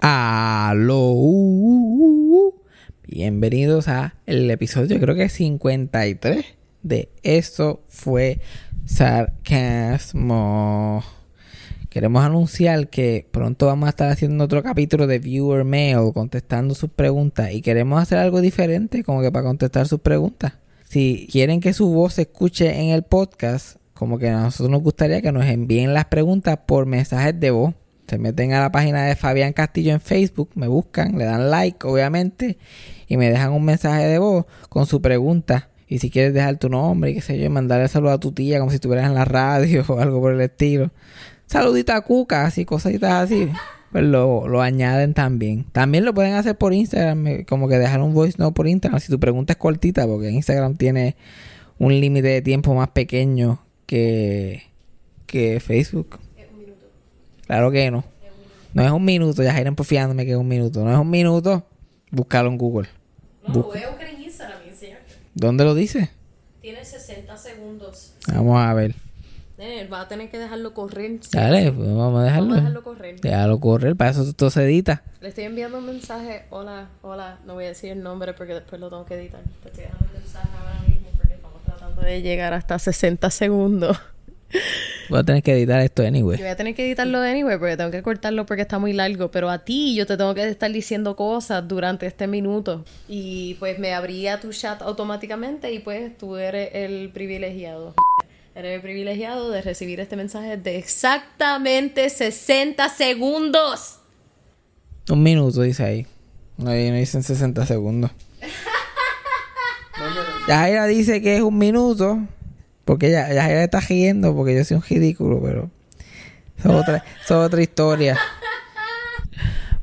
Aló. Bienvenidos a el episodio, creo que es 53 de Eso fue sarcasmo. Queremos anunciar que pronto vamos a estar haciendo otro capítulo de Viewer Mail contestando sus preguntas y queremos hacer algo diferente como que para contestar sus preguntas. Si quieren que su voz se escuche en el podcast, como que a nosotros nos gustaría que nos envíen las preguntas por mensajes de voz. Se meten a la página de Fabián Castillo en Facebook, me buscan, le dan like, obviamente, y me dejan un mensaje de voz con su pregunta. Y si quieres dejar tu nombre y qué sé yo, mandarle saludo a tu tía como si estuvieras en la radio o algo por el estilo. Saludita a Cuca, así, cositas así. Pues lo, lo añaden también. También lo pueden hacer por Instagram, eh, como que dejar un voice note por Instagram. Si tu pregunta es cortita, porque Instagram tiene un límite de tiempo más pequeño que, que Facebook. Claro que no. No es un minuto, ya Jairen porfiándome que es un minuto. No es un minuto. Búscalo en Google. No, lo voy a buscar en Instagram. ¿Dónde lo dice? Tiene 60 segundos. Vamos a ver. Nene, va a tener que dejarlo correr. Dale, pues vamos a dejarlo. Vamos a dejarlo correr. Déjalo correr, para eso todo se edita. Le estoy enviando un mensaje. Hola, hola. No voy a decir el nombre porque después lo tengo que editar. Te estoy dejando un mensaje ahora mismo porque estamos tratando de llegar hasta 60 segundos. Voy a tener que editar esto anyway. Yo voy a tener que editarlo anyway porque tengo que cortarlo porque está muy largo. Pero a ti yo te tengo que estar diciendo cosas durante este minuto. Y pues me abría tu chat automáticamente y pues tú eres el privilegiado. Eres el privilegiado de recibir este mensaje de exactamente 60 segundos. Un minuto dice ahí. No, ahí no dicen 60 segundos. Yajaira dice que es un minuto. Porque ya Yajaira está riendo porque yo soy un ridículo, pero. Eso es otra, eso es otra historia.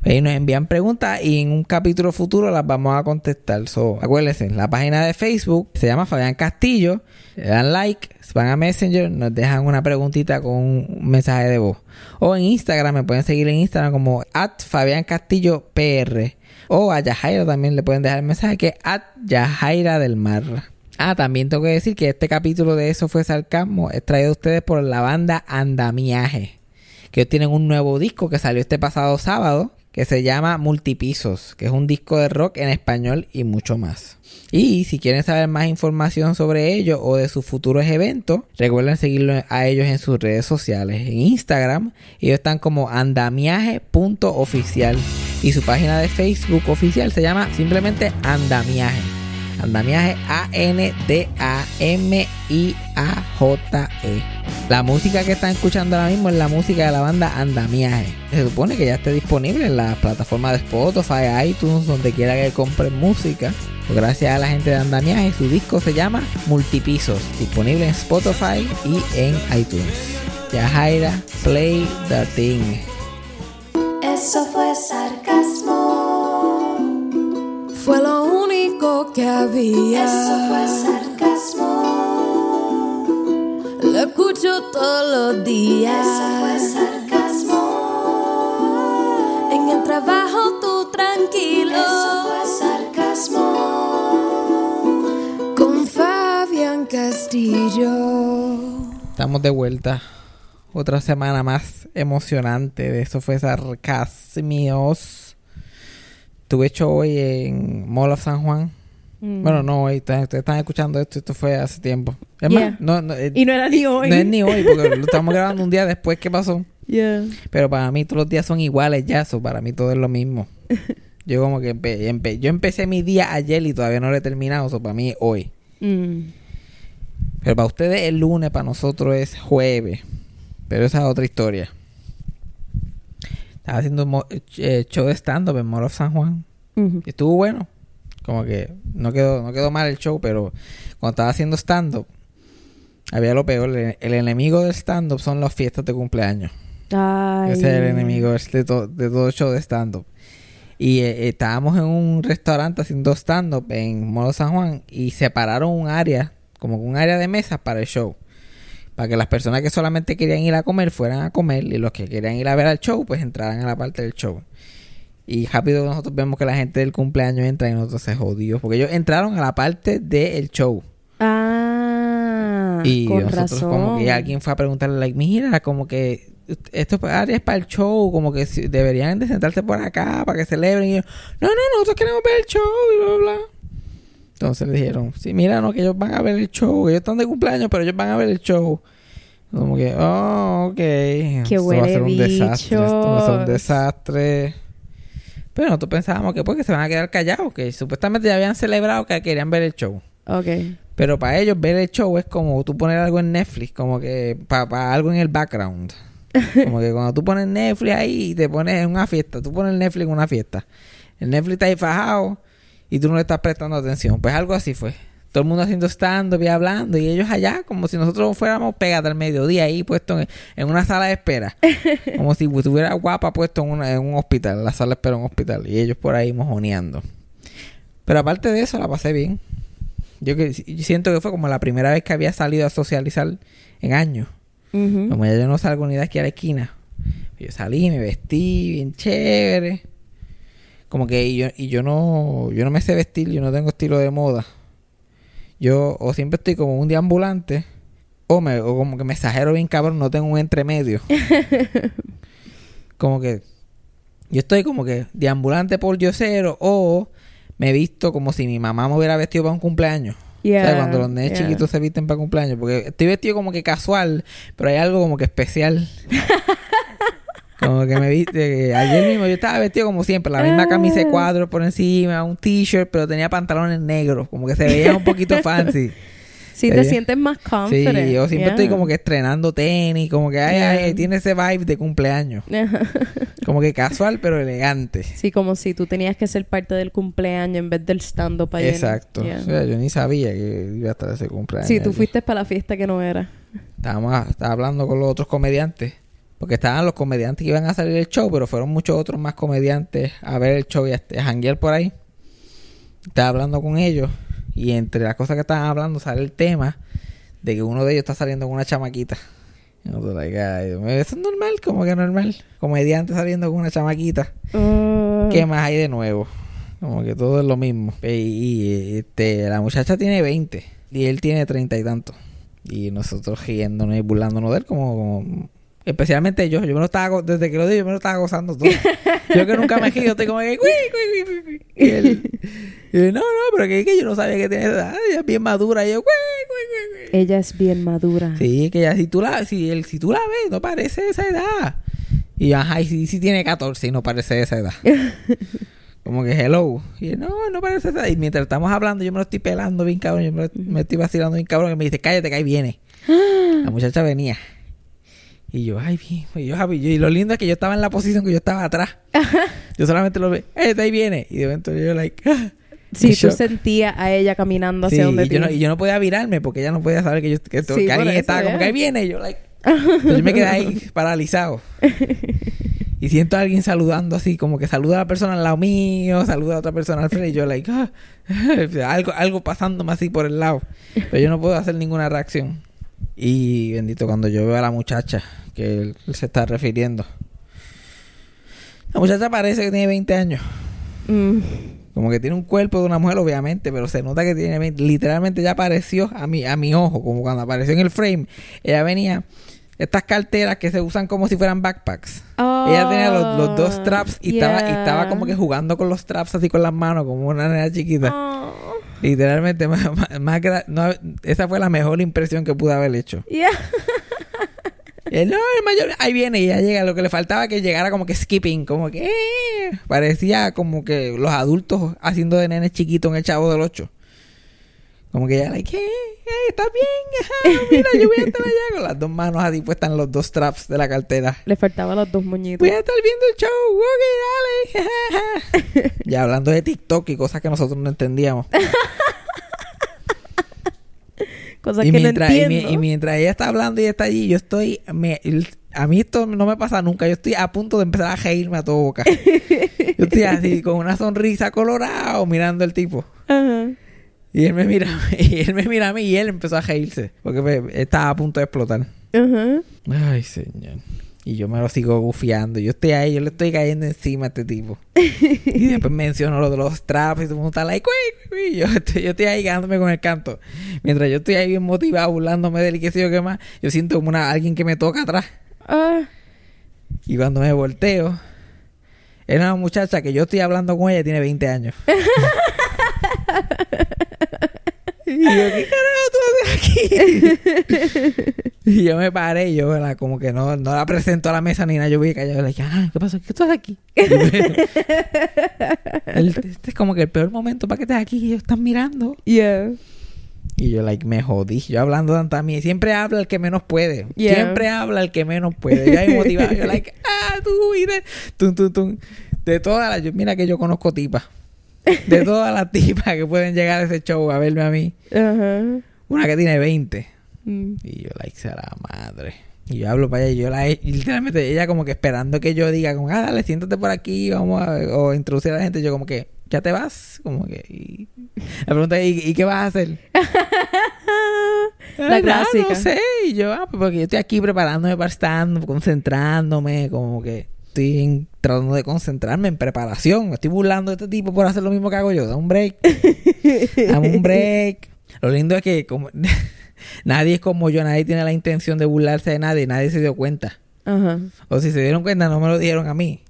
Y nos envían preguntas y en un capítulo futuro las vamos a contestar. So, acuérdense, la página de Facebook se llama Fabián Castillo. Le dan like, van a Messenger, nos dejan una preguntita con un mensaje de voz. O en Instagram, me pueden seguir en Instagram como at Fabián Castillo PR. O a Yajaira también le pueden dejar el mensaje que es at Yajaira del Mar. Ah, también tengo que decir que este capítulo de Eso fue Sarcasmo es traído a ustedes por la banda Andamiaje. Que tienen un nuevo disco que salió este pasado sábado que se llama Multipisos, que es un disco de rock en español y mucho más. Y si quieren saber más información sobre ellos o de sus futuros eventos, recuerden seguirlos a ellos en sus redes sociales. En Instagram, ellos están como andamiaje.oficial y su página de Facebook oficial se llama simplemente Andamiaje. Andamiaje A-N-D-A-M-I-A-J-E. La música que están escuchando ahora mismo es la música de la banda Andamiaje. Se supone que ya esté disponible en las plataformas de Spotify, iTunes, donde quiera que compren música. Pues gracias a la gente de Andamiaje, su disco se llama Multipisos, disponible en Spotify y en iTunes. Yajaira, play the thing. Eso fue sarcasmo. Fue lo único que había. Eso fue sarcasmo. Lo escucho todos los días. Eso fue sarcasmo. En el trabajo tú tranquilo. Eso fue sarcasmo. Con Fabián Castillo. Estamos de vuelta. Otra semana más emocionante de eso fue sarcasmios. Estuve hecho hoy en Mall of San Juan. Bueno, no hoy. Ustedes están escuchando esto. Esto fue hace tiempo. Es Yeah. más, no, no, eh, Y no era ni hoy. no es ni hoy porque lo estamos grabando un día después que pasó. Yeah. Pero para mí todos los días son iguales ya. So para mí todo es lo mismo. Yo como que empe- empe- yo empecé mi día ayer y todavía no lo he terminado. So para mí es hoy. Mm. Pero para ustedes el lunes, para nosotros es jueves. Pero esa es otra historia. Estaba haciendo mo- eh, show de stand-up en of San Juan. Y estuvo bueno. Como que no quedó, no quedó mal el show, pero cuando estaba haciendo stand-up, había lo peor. El, el enemigo del stand-up son las fiestas de cumpleaños. Ay. Ese es el enemigo de, to- de todo show de stand-up. Y eh, estábamos en un restaurante haciendo stand-up en Molo San Juan y separaron un área, como un área de mesas para el show. Para que las personas que solamente querían ir a comer fueran a comer y los que querían ir a ver al show, pues entraran a la parte del show. Y rápido nosotros vemos que la gente del cumpleaños entra y nosotros se jodió. Porque ellos entraron a la parte del show. Ah. Y con nosotros razón. como que alguien fue a preguntarle, like, mira, como que esto área es para el show, como que deberían de sentarse por acá para que celebren. Y yo, no, no, nosotros queremos ver el show y bla, bla, bla. Entonces le dijeron, sí, mira, no, que ellos van a ver el show, ellos están de cumpleaños, pero ellos van a ver el show. Como que, oh, ok. Esto va a ser un desastre, esto va a ser un desastre. Pero nosotros pensábamos que pues que se van a quedar callados, que supuestamente ya habían celebrado que querían ver el show. Ok. Pero para ellos ver el show es como tú poner algo en Netflix, como que para algo en el background. Como que cuando tú pones Netflix ahí y te pones en una fiesta, tú pones Netflix en una fiesta. El Netflix está ahí fajado y tú no le estás prestando atención. Pues algo así fue. Todo el mundo haciendo stand-up y hablando y ellos allá como si nosotros fuéramos pegados al mediodía ahí puesto en, en una sala de espera. Como si estuviera guapa puesto en, una- en un hospital, la sala de espera en un hospital. Y ellos por ahí mojoneando. Pero aparte de eso la pasé bien. Yo, que, yo siento que fue como la primera vez que había salido a socializar en años. Como ya yo no salgo ni de aquí a la esquina. Yo salí, me vestí bien chévere. Como que y yo, y yo no yo no me sé vestir, yo no tengo estilo de moda. Yo o siempre estoy como un deambulante o me o como que me exagero bien cabrón, no tengo un entremedio. como que yo estoy como que deambulante por cero o me he visto como si mi mamá me hubiera vestido para un cumpleaños. Yeah, ¿Sabes? Cuando los nenes yeah. chiquitos se visten para cumpleaños. Porque estoy vestido como que casual, pero hay algo como que especial. como que me viste. que ayer mismo yo estaba vestido como siempre, la misma camisa de cuadros por encima, un t-shirt, pero tenía pantalones negros. Como que se veía un poquito fancy. Sí, te sientes más confident. Sí, yo siempre estoy como que estrenando tenis, como que ay, Yeah. ay, tiene ese vibe de cumpleaños. Como que casual, pero elegante. Sí, como si tú tenías que ser parte del cumpleaños en vez del stand-up ayer. Exacto. O sea, yo ni sabía que iba a estar ese cumpleaños. Sí, tú allí. fuiste para la fiesta que no era. Estábamos estaba hablando con los otros comediantes. Porque estaban los comediantes que iban a salir del show, pero fueron muchos otros más comediantes a ver el show y a, a janguear por ahí. Estaba hablando con ellos. Y entre las cosas que estaban hablando sale el tema de que uno de ellos está saliendo con una chamaquita. Like, eso es normal, como que normal. Comediante saliendo con una chamaquita. Oh. ¿Qué más hay de nuevo? Como que todo es lo mismo. Y, y, este, la muchacha tiene 20 y él tiene 30 y tanto. Y nosotros riéndonos y burlándonos de él como... como- especialmente yo. Yo me lo estaba... Desde que lo dije, yo me lo estaba gozando todo. yo que nunca me río, estoy como que... Y él... y él, no, no, pero que, que yo no sabía que tenía esa edad. Ella es bien madura. Y yo... Ella es bien madura. Sí, que ya si tú la, si, él, si tú la ves, no parece esa edad. Y ajá, y si, si tiene 14 y no parece esa edad. Como que hello. Y él, no, no parece esa edad. Y mientras estamos hablando, yo me lo estoy pelando bien cabrón. Yo me, lo- me estoy vacilando bien cabrón. Y me dice, cállate, que ahí viene. La muchacha venía. Y yo, ay, bien. Y, yo, Javi, yo- y lo lindo es que yo estaba en la posición que yo estaba atrás. yo solamente lo veo, eh, ahí viene. Y de momento yo, like, Sí, en tú sentías a ella caminando Sí, hacia donde y yo, no, y yo no podía virarme porque ella no podía saber que, yo, que, Sí, que alguien estaba como que ahí viene. Y yo, like. Entonces yo me quedé ahí paralizado. Y siento a alguien saludando así, como que saluda a la persona al lado mío, saluda a otra persona al frente. Y yo, like, ah, algo, algo pasándome así por el lado. Pero yo no puedo hacer ninguna reacción. Y bendito, cuando yo veo a la muchacha que él se está refiriendo. La muchacha parece que tiene 20 años. Mm. Como que tiene un cuerpo de una mujer, obviamente, pero se nota que tiene... Literalmente ya apareció a mi, a mi ojo, como cuando apareció en el frame. Ella venía... Estas carteras que se usan como si fueran backpacks. Ella tenía los, los dos straps y, estaba, y estaba como que jugando con los straps así con las manos, como una nena chiquita. Oh. Literalmente, más, más- más gra- no, esa fue la mejor impresión que pude haber hecho. Yeah. Él, no, el mayor, ahí viene y ya llega. Lo que le faltaba que llegara como que skipping, como que eh, parecía como que los adultos haciendo de nenes chiquitos en el chavo del 8. Como que ya, like, eh, eh, está bien, ajá, mira, yo voy a estar allá con las dos manos así puestas en los dos straps de la cartera. Le faltaban los dos moñitos. Voy a estar viendo el show, ok, dale. ya hablando de TikTok y cosas que nosotros no entendíamos. Cosas y, que mientras, no entiendo. y mientras ella está hablando y está allí, yo estoy. me- a mí esto no me pasa nunca. Yo estoy a punto de empezar a reírme a todo boca. yo estoy así, con una sonrisa colorado, mirando al tipo. Ajá. Y él me mira, y él me mira a mí y él empezó a reírse. Porque me- estaba a punto de explotar. Ajá. Ay, señor. Y yo me lo sigo gufiando. Yo estoy ahí, yo le estoy cayendo encima a este tipo. y después menciono lo de los traps y todo el mundo está like. Yo estoy, yo estoy ahí quedándome con el canto. Mientras yo estoy ahí bien motivado, burlándome del qué sé yo qué más, yo siento como una, alguien que me toca atrás. Ah. Y cuando me volteo, era una muchacha que yo estoy hablando con ella tiene 20 años. Y yo, ¿qué carajo tú haces aquí? y yo me paré y yo como que no, no la presento a la mesa ni nada. Yo vi callado y le dije, ah, ¿qué pasó? ¿Qué tú haces aquí? El- este es como que el peor momento para que estés aquí y ellos están mirando. Yeah. Y yo, like, me jodí. Yo hablando tanto a mí. Siempre habla el que menos puede. Yeah. Siempre habla el que menos puede. Yo ahí motivado. Yo, like, ah, tú, de, tum, tum, tum. De todas las... yo- Mira que yo conozco tipas. De todas las tipas que pueden llegar a ese show a verme a mí. Una que tiene 20. Mm. Y yo, like, será madre. Y yo hablo para ella y yo la... Y literalmente ella como que esperando que yo diga como, ah, dale, siéntate por aquí, vamos a... O introducir a la gente. Yo como que, ¿ya te vas? Como que... Y... La pregunta es, ¿y, y qué vas a hacer? La nada, clásica. No sé. Y yo, ah, pues porque yo estoy aquí preparándome para estar, concentrándome, como que estoy en- tratando de concentrarme en preparación. Me estoy burlando de este tipo por hacer lo mismo que hago yo. Dame un break. Dame un break. Lo lindo es que como nadie es como yo, nadie tiene la intención de burlarse de nadie, nadie se dio cuenta. Ajá. O si se dieron cuenta, no me lo dijeron a mí.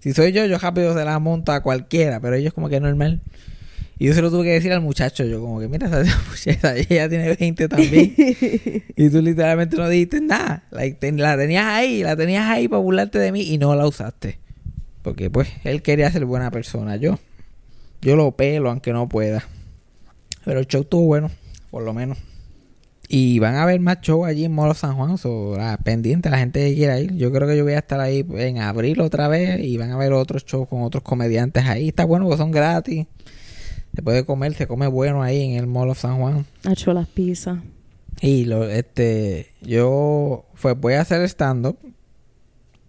Si soy yo, yo rápido se la monto a cualquiera, pero ellos como que es normal. Y yo se lo tuve que decir al muchacho, yo como que, mira, esa muchacha, ella tiene 20 también. y tú literalmente no dijiste nada. Like, ten- la tenías ahí, la tenías ahí para burlarte de mí y no la usaste. Porque pues él quería ser buena persona, yo. Yo lo pelo aunque no pueda. Pero el show estuvo bueno, por lo menos. Y van a haber más shows allí en Molo San Juan, so, la, pendiente la gente que quiera ir. Yo creo que yo voy a estar ahí en abril otra vez y van a haber otros shows con otros comediantes ahí. Está bueno porque son gratis. Se puede comer, se come bueno ahí en el Mall of San Juan. Ha hecho las pizzas. Y lo, este, yo fue, voy a hacer stand-up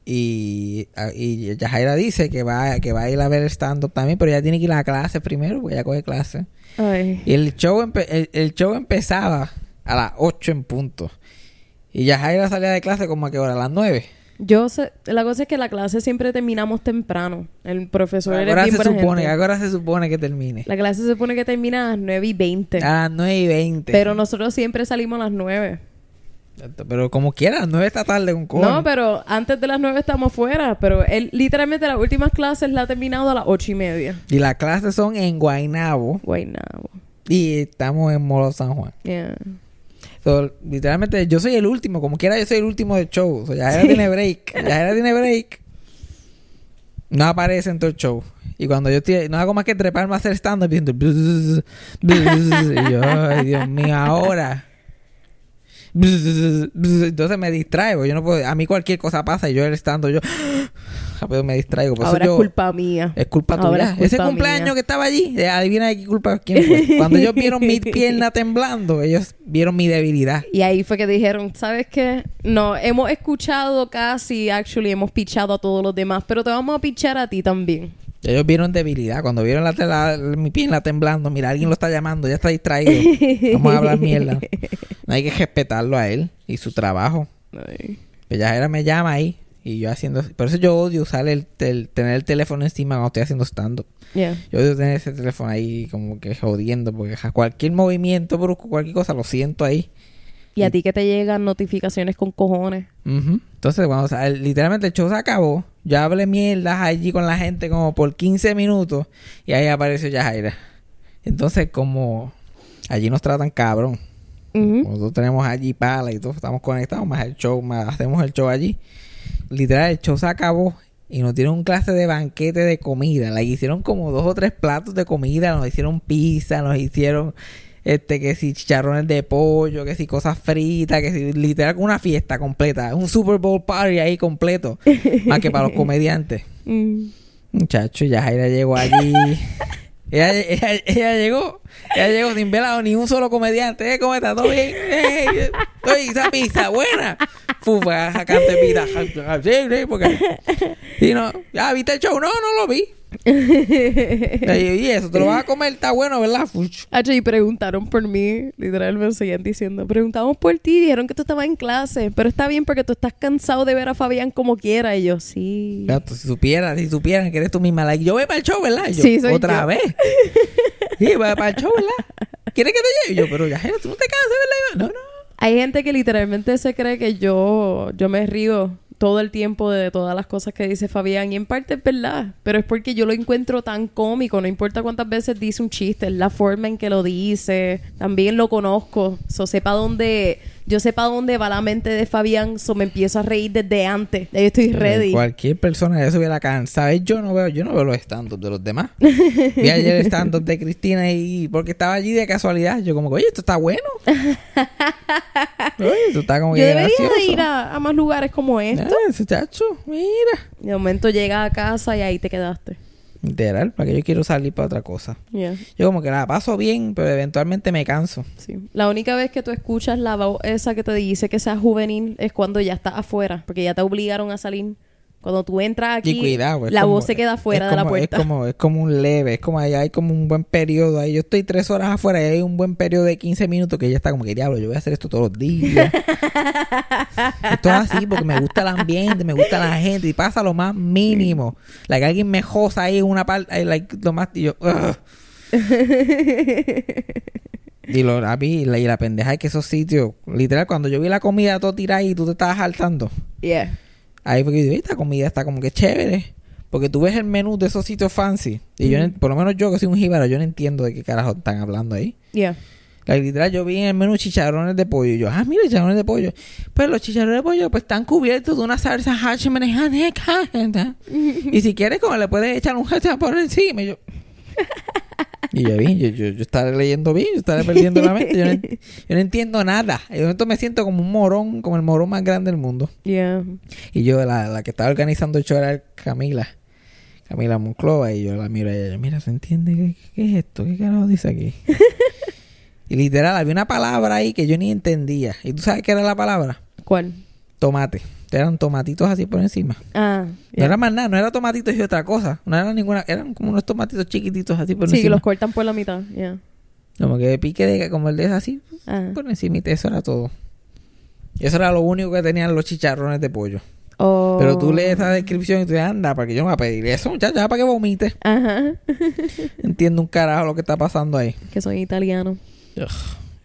y, y Yajaira dice que va, que va a ir a ver stand-up también, pero ella tiene que ir a la clase primero, porque ella coge clase. Ay. Y el show, empe- el, el show empezaba a las 8 en punto. Y Yajaira salía de clase como a qué hora, a las 9. Yo sé, la cosa es que la clase siempre terminamos temprano. El profesor ¿A era qué hora bien se supone? gente. ¿A qué hora se supone que termine? La clase se supone que termina a las 9 y 20. A las 9 y 20. Pero nosotros siempre salimos a las 9. Pero como quiera, a las 9 esta tarde con cojones. No, pero antes de las 9 estamos fuera. Pero él, literalmente, las últimas clases la ha terminado a las 8 y media. Y las clases son en Guaynabo. Guaynabo. Y estamos en Molo San Juan. Yeah. So, literalmente, yo soy el último. Como quiera, yo soy el último del show. So, ya tiene break. Ya tiene break. No aparece en todo el show. Y cuando yo estoy... No hago más que treparme a hacer stand-up bzz, bzz, y yo, ay, Dios mío, ahora... bzz, Entonces me distraigo. Yo no puedo... A mí cualquier cosa pasa y yo el stand yo... Rápido me distraigo. Por eso Ahora yo- es culpa mía. es culpa Ahora tuya. es culpa Ese cumpleaños mía. que estaba allí, eh, adivina de qué culpa quién fue. Cuando ellos vieron mi pierna temblando, ellos vieron mi debilidad. Y ahí fue que dijeron, ¿sabes qué? No, hemos escuchado casi, actually, hemos pichado a todos los demás, pero te vamos a pichar a ti también. Ellos vieron debilidad. Cuando vieron la, la- mi pierna temblando, mira, alguien lo está llamando, ya está distraído. Vamos a hablar mierda. No hay que respetarlo a él y su trabajo. Ay. Ya era me llama ahí y yo haciendo... Por eso yo odio usar el, tel- tener el teléfono encima cuando estoy haciendo stand-up. Yeah. Yo odio tener ese teléfono ahí como que jodiendo porque cualquier movimiento brusco, cualquier cosa, lo siento ahí. Y a ti que te llegan notificaciones con cojones. Entonces, cuando el- literalmente el show se acabó, yo hablé mierdas allí con la gente como por 15 minutos y ahí apareció Yajaira. Entonces, como allí nos tratan cabrón. Nosotros tenemos allí pala y todos estamos conectados, más el show, más hacemos el show allí. Literal, el show se acabó y nos dieron un clase de banquete de comida. La hicieron como dos o tres platos de comida, nos hicieron pizza, nos hicieron este que si chicharrones de pollo, que si cosas fritas, que si literal una fiesta completa, un Super Bowl party ahí completo, más que para los comediantes. Mm. Muchacho, ya Jaira llegó allí. ella, ella- ella llegó. Ella llegó sin velado ni un solo comediante. ¿Eh? ¿Cómo está? ¿Todo bien? Eh, Oye, esa pizza buena. Fufa, sacarte pizza. Sí, sí, porque... Y no, ya, ¿viste el show? No, no lo vi. Y eso, te lo vas a comer, está bueno, ¿verdad? Fuch. Hacho, y preguntaron por mí, literal me seguían diciendo, preguntamos por ti, dijeron que tú estabas en clase, pero está bien porque tú estás cansado de ver a Fabián como quiera. Y yo, sí. Si supieran, si supieran que eres tú misma, like, yo voy para el show, ¿verdad? Yo, Sí, soy Otra yo. vez. Sí, voy para el show, ¿verdad? ¿Quieres que te lleve? Y yo, pero ya, tú no te cansas, ¿verdad? Yo, No, no. Hay gente que literalmente se cree que yo, yo me río todo el tiempo de todas las cosas que dice Fabián y en parte es verdad, pero es porque yo lo encuentro tan cómico, no importa cuántas veces dice un chiste, es la forma en que lo dice, también lo conozco, so sepa dónde, yo sepa dónde va la mente de Fabián, so me empiezo a reír desde antes, ya yo estoy ready. Cualquier persona que se hubiera cansado. Yo no veo, yo no veo los stand de los demás. Vi ayer el stand de Cristina y porque estaba allí de casualidad, yo como que, oye, esto está bueno. oye, esto está como que Yo debería de ir a, a más lugares como Ah, esto. ese chacho, mira. De momento llegas a casa y ahí te quedaste. Literal, para que yo quiero salir para otra cosa. Yeah. Yo como que la paso bien, pero eventualmente me canso. Sí. La única vez que tú escuchas la voz esa que te dice que sea juvenil es cuando ya estás afuera, porque ya te obligaron a salir. Cuando tú entras aquí, y cuidado, la como- voz se queda fuera de la puerta. Es como, es como un leve, es como ahí hay como un buen periodo ahí. Yo estoy tres horas afuera y hay un buen periodo de 15 minutos que ya está como que diablo, yo voy a hacer esto todos los días. esto es así porque me gusta el ambiente, me gusta la gente y pasa lo más mínimo. La que alguien me josa ahí en una parte, like, lo más, y yo. Y, lo, a mí, la, y la pendeja es que esos sitios, literal, cuando yo vi la comida todo tirada y tú te estabas saltando, Yeah. Ahí fue que yo esta comida está como que chévere. Porque tú ves el menú de esos sitios fancy. Y yo, no- por lo menos yo que soy un jíbaro, yo no entiendo de qué carajo están hablando ahí. Yeah. La literal, yo vi en el menú chicharrones de pollo. Y yo, ah, mira, chicharrones de pollo. Pues los chicharrones de pollo pues están cubiertos de una salsa hachimenejaneca. Y si quieres, como le puedes echar un hacham por encima. Y yo... Y yo vi, yo, yo, yo estaré leyendo bien, yo estaré perdiendo la mente. Yo no, ent- yo no entiendo nada. Y de momento me siento como un morón, como el morón más grande del mundo. Yeah. Y yo, la, la que estaba organizando el show era Camila. Camila Monclova. Y yo la miro a ella. Mira, ¿se entiende qué, qué es esto? ¿Qué carajo dice aquí? y literal, había una palabra ahí que yo ni entendía. ¿Y tú sabes qué era la palabra? ¿Cuál? Tomate. Eran tomatitos así por encima. Ah. No era más nada, no era tomatitos y otra cosa. No era ninguna, eran como unos tomatitos chiquititos así por Sí, que encima. los cortan por la mitad. Yeah. Como que pique de, como el de así, Ah. por encima. Eso era todo. Y eso era lo único que tenían los chicharrones de pollo. Oh. Pero tú lees esa descripción y tú dices, anda, para que yo no voy a pedir eso, muchacho, ya para que vomite. Ajá. Entiendo un carajo lo que está pasando ahí. que soy italiano. Ugh,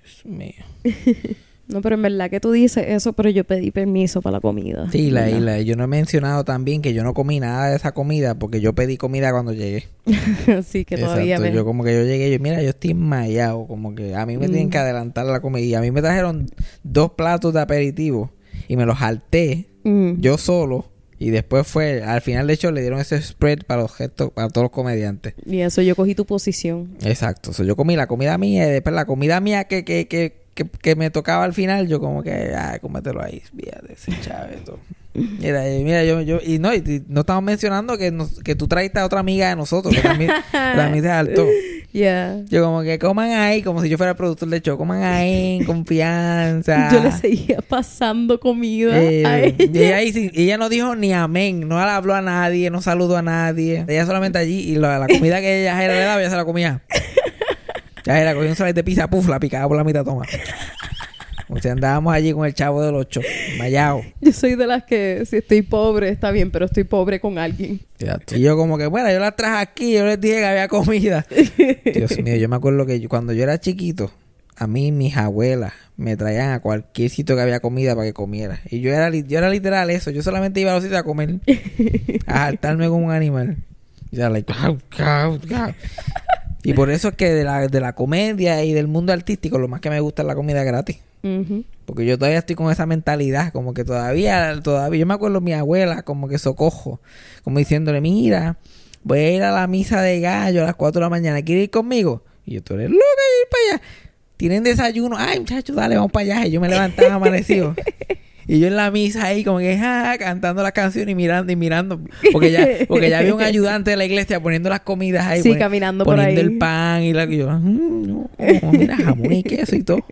Dios mío. No, pero en verdad que tú dices eso, pero yo pedí permiso para la comida. Sí, la, y ¿Verdad? la- yo no he mencionado también que yo no comí nada de esa comida porque yo pedí comida cuando llegué. sí, que todavía Exacto, me... yo como que yo llegué, yo mira, yo estoy enmayado, como que a mí me tienen Mm. que adelantar la comida. Y a mí me trajeron dos platos de aperitivo y me los salté Mm. yo solo. Y después fue, al final de hecho le dieron ese spread para los gestos, para todos los comediantes. Y eso, yo cogí tu posición. Exacto. So, yo comí la comida mía y después la comida mía que, que, que, que, que me tocaba al final, yo como que, ah, cómetelo ahí, fíjate, ese chave. Mira, mira, yo, yo, y no, y, no estamos mencionando que, nos, que tú traiste a otra amiga de nosotros, que también, también se saltó. Yeah. Yo como que coman ahí, como si yo fuera el productor de show, coman ahí en confianza. Yo le seguía pasando comida Eh, a y ella. ella, ella no dijo ni amén, no habló a nadie, no saludó a nadie. Ella solamente allí y la, la comida que ella le daba, ella se la comía. Ya era, cogía un slice de pizza, puf, la picaba por la mitad, toma. O sea, andábamos allí con el chavo del ocho, mayao. Yo soy de las que si estoy pobre está bien, pero estoy pobre con alguien. Y yo como que, bueno, yo la traje aquí, yo les dije que había comida. Dios mío, yo me acuerdo que yo- cuando yo era chiquito, a mí mis abuelas me traían a cualquier sitio que había comida para que comiera. Y yo era, yo era literal eso, yo solamente iba a los sitios a comer, a saltarme como un animal. Y era like, "Gau, gau, gau". Y por eso es que de la, de la comedia y del mundo artístico, lo más que me gusta es la comida gratis. Porque yo todavía estoy con esa mentalidad, como que todavía, todavía, yo me acuerdo mi abuela, como que socojo, como diciéndole, mira, voy a ir a la misa de gallo a las 4 de la mañana, ¿quieres ir conmigo? Y yo, tú eres loca ir para allá. Tienen desayuno, ay muchachos, dale, vamos para allá. Y yo me levantaba amanecido. Y yo en la misa ahí como que ah, cantando las canciones y mirando y mirando. Porque ya, porque ya había un ayudante de la iglesia poniendo las comidas ahí. Sí, poni- caminando por poniendo ahí. el pan y la y yo, "Mm, no, mira, jamón y queso y todo.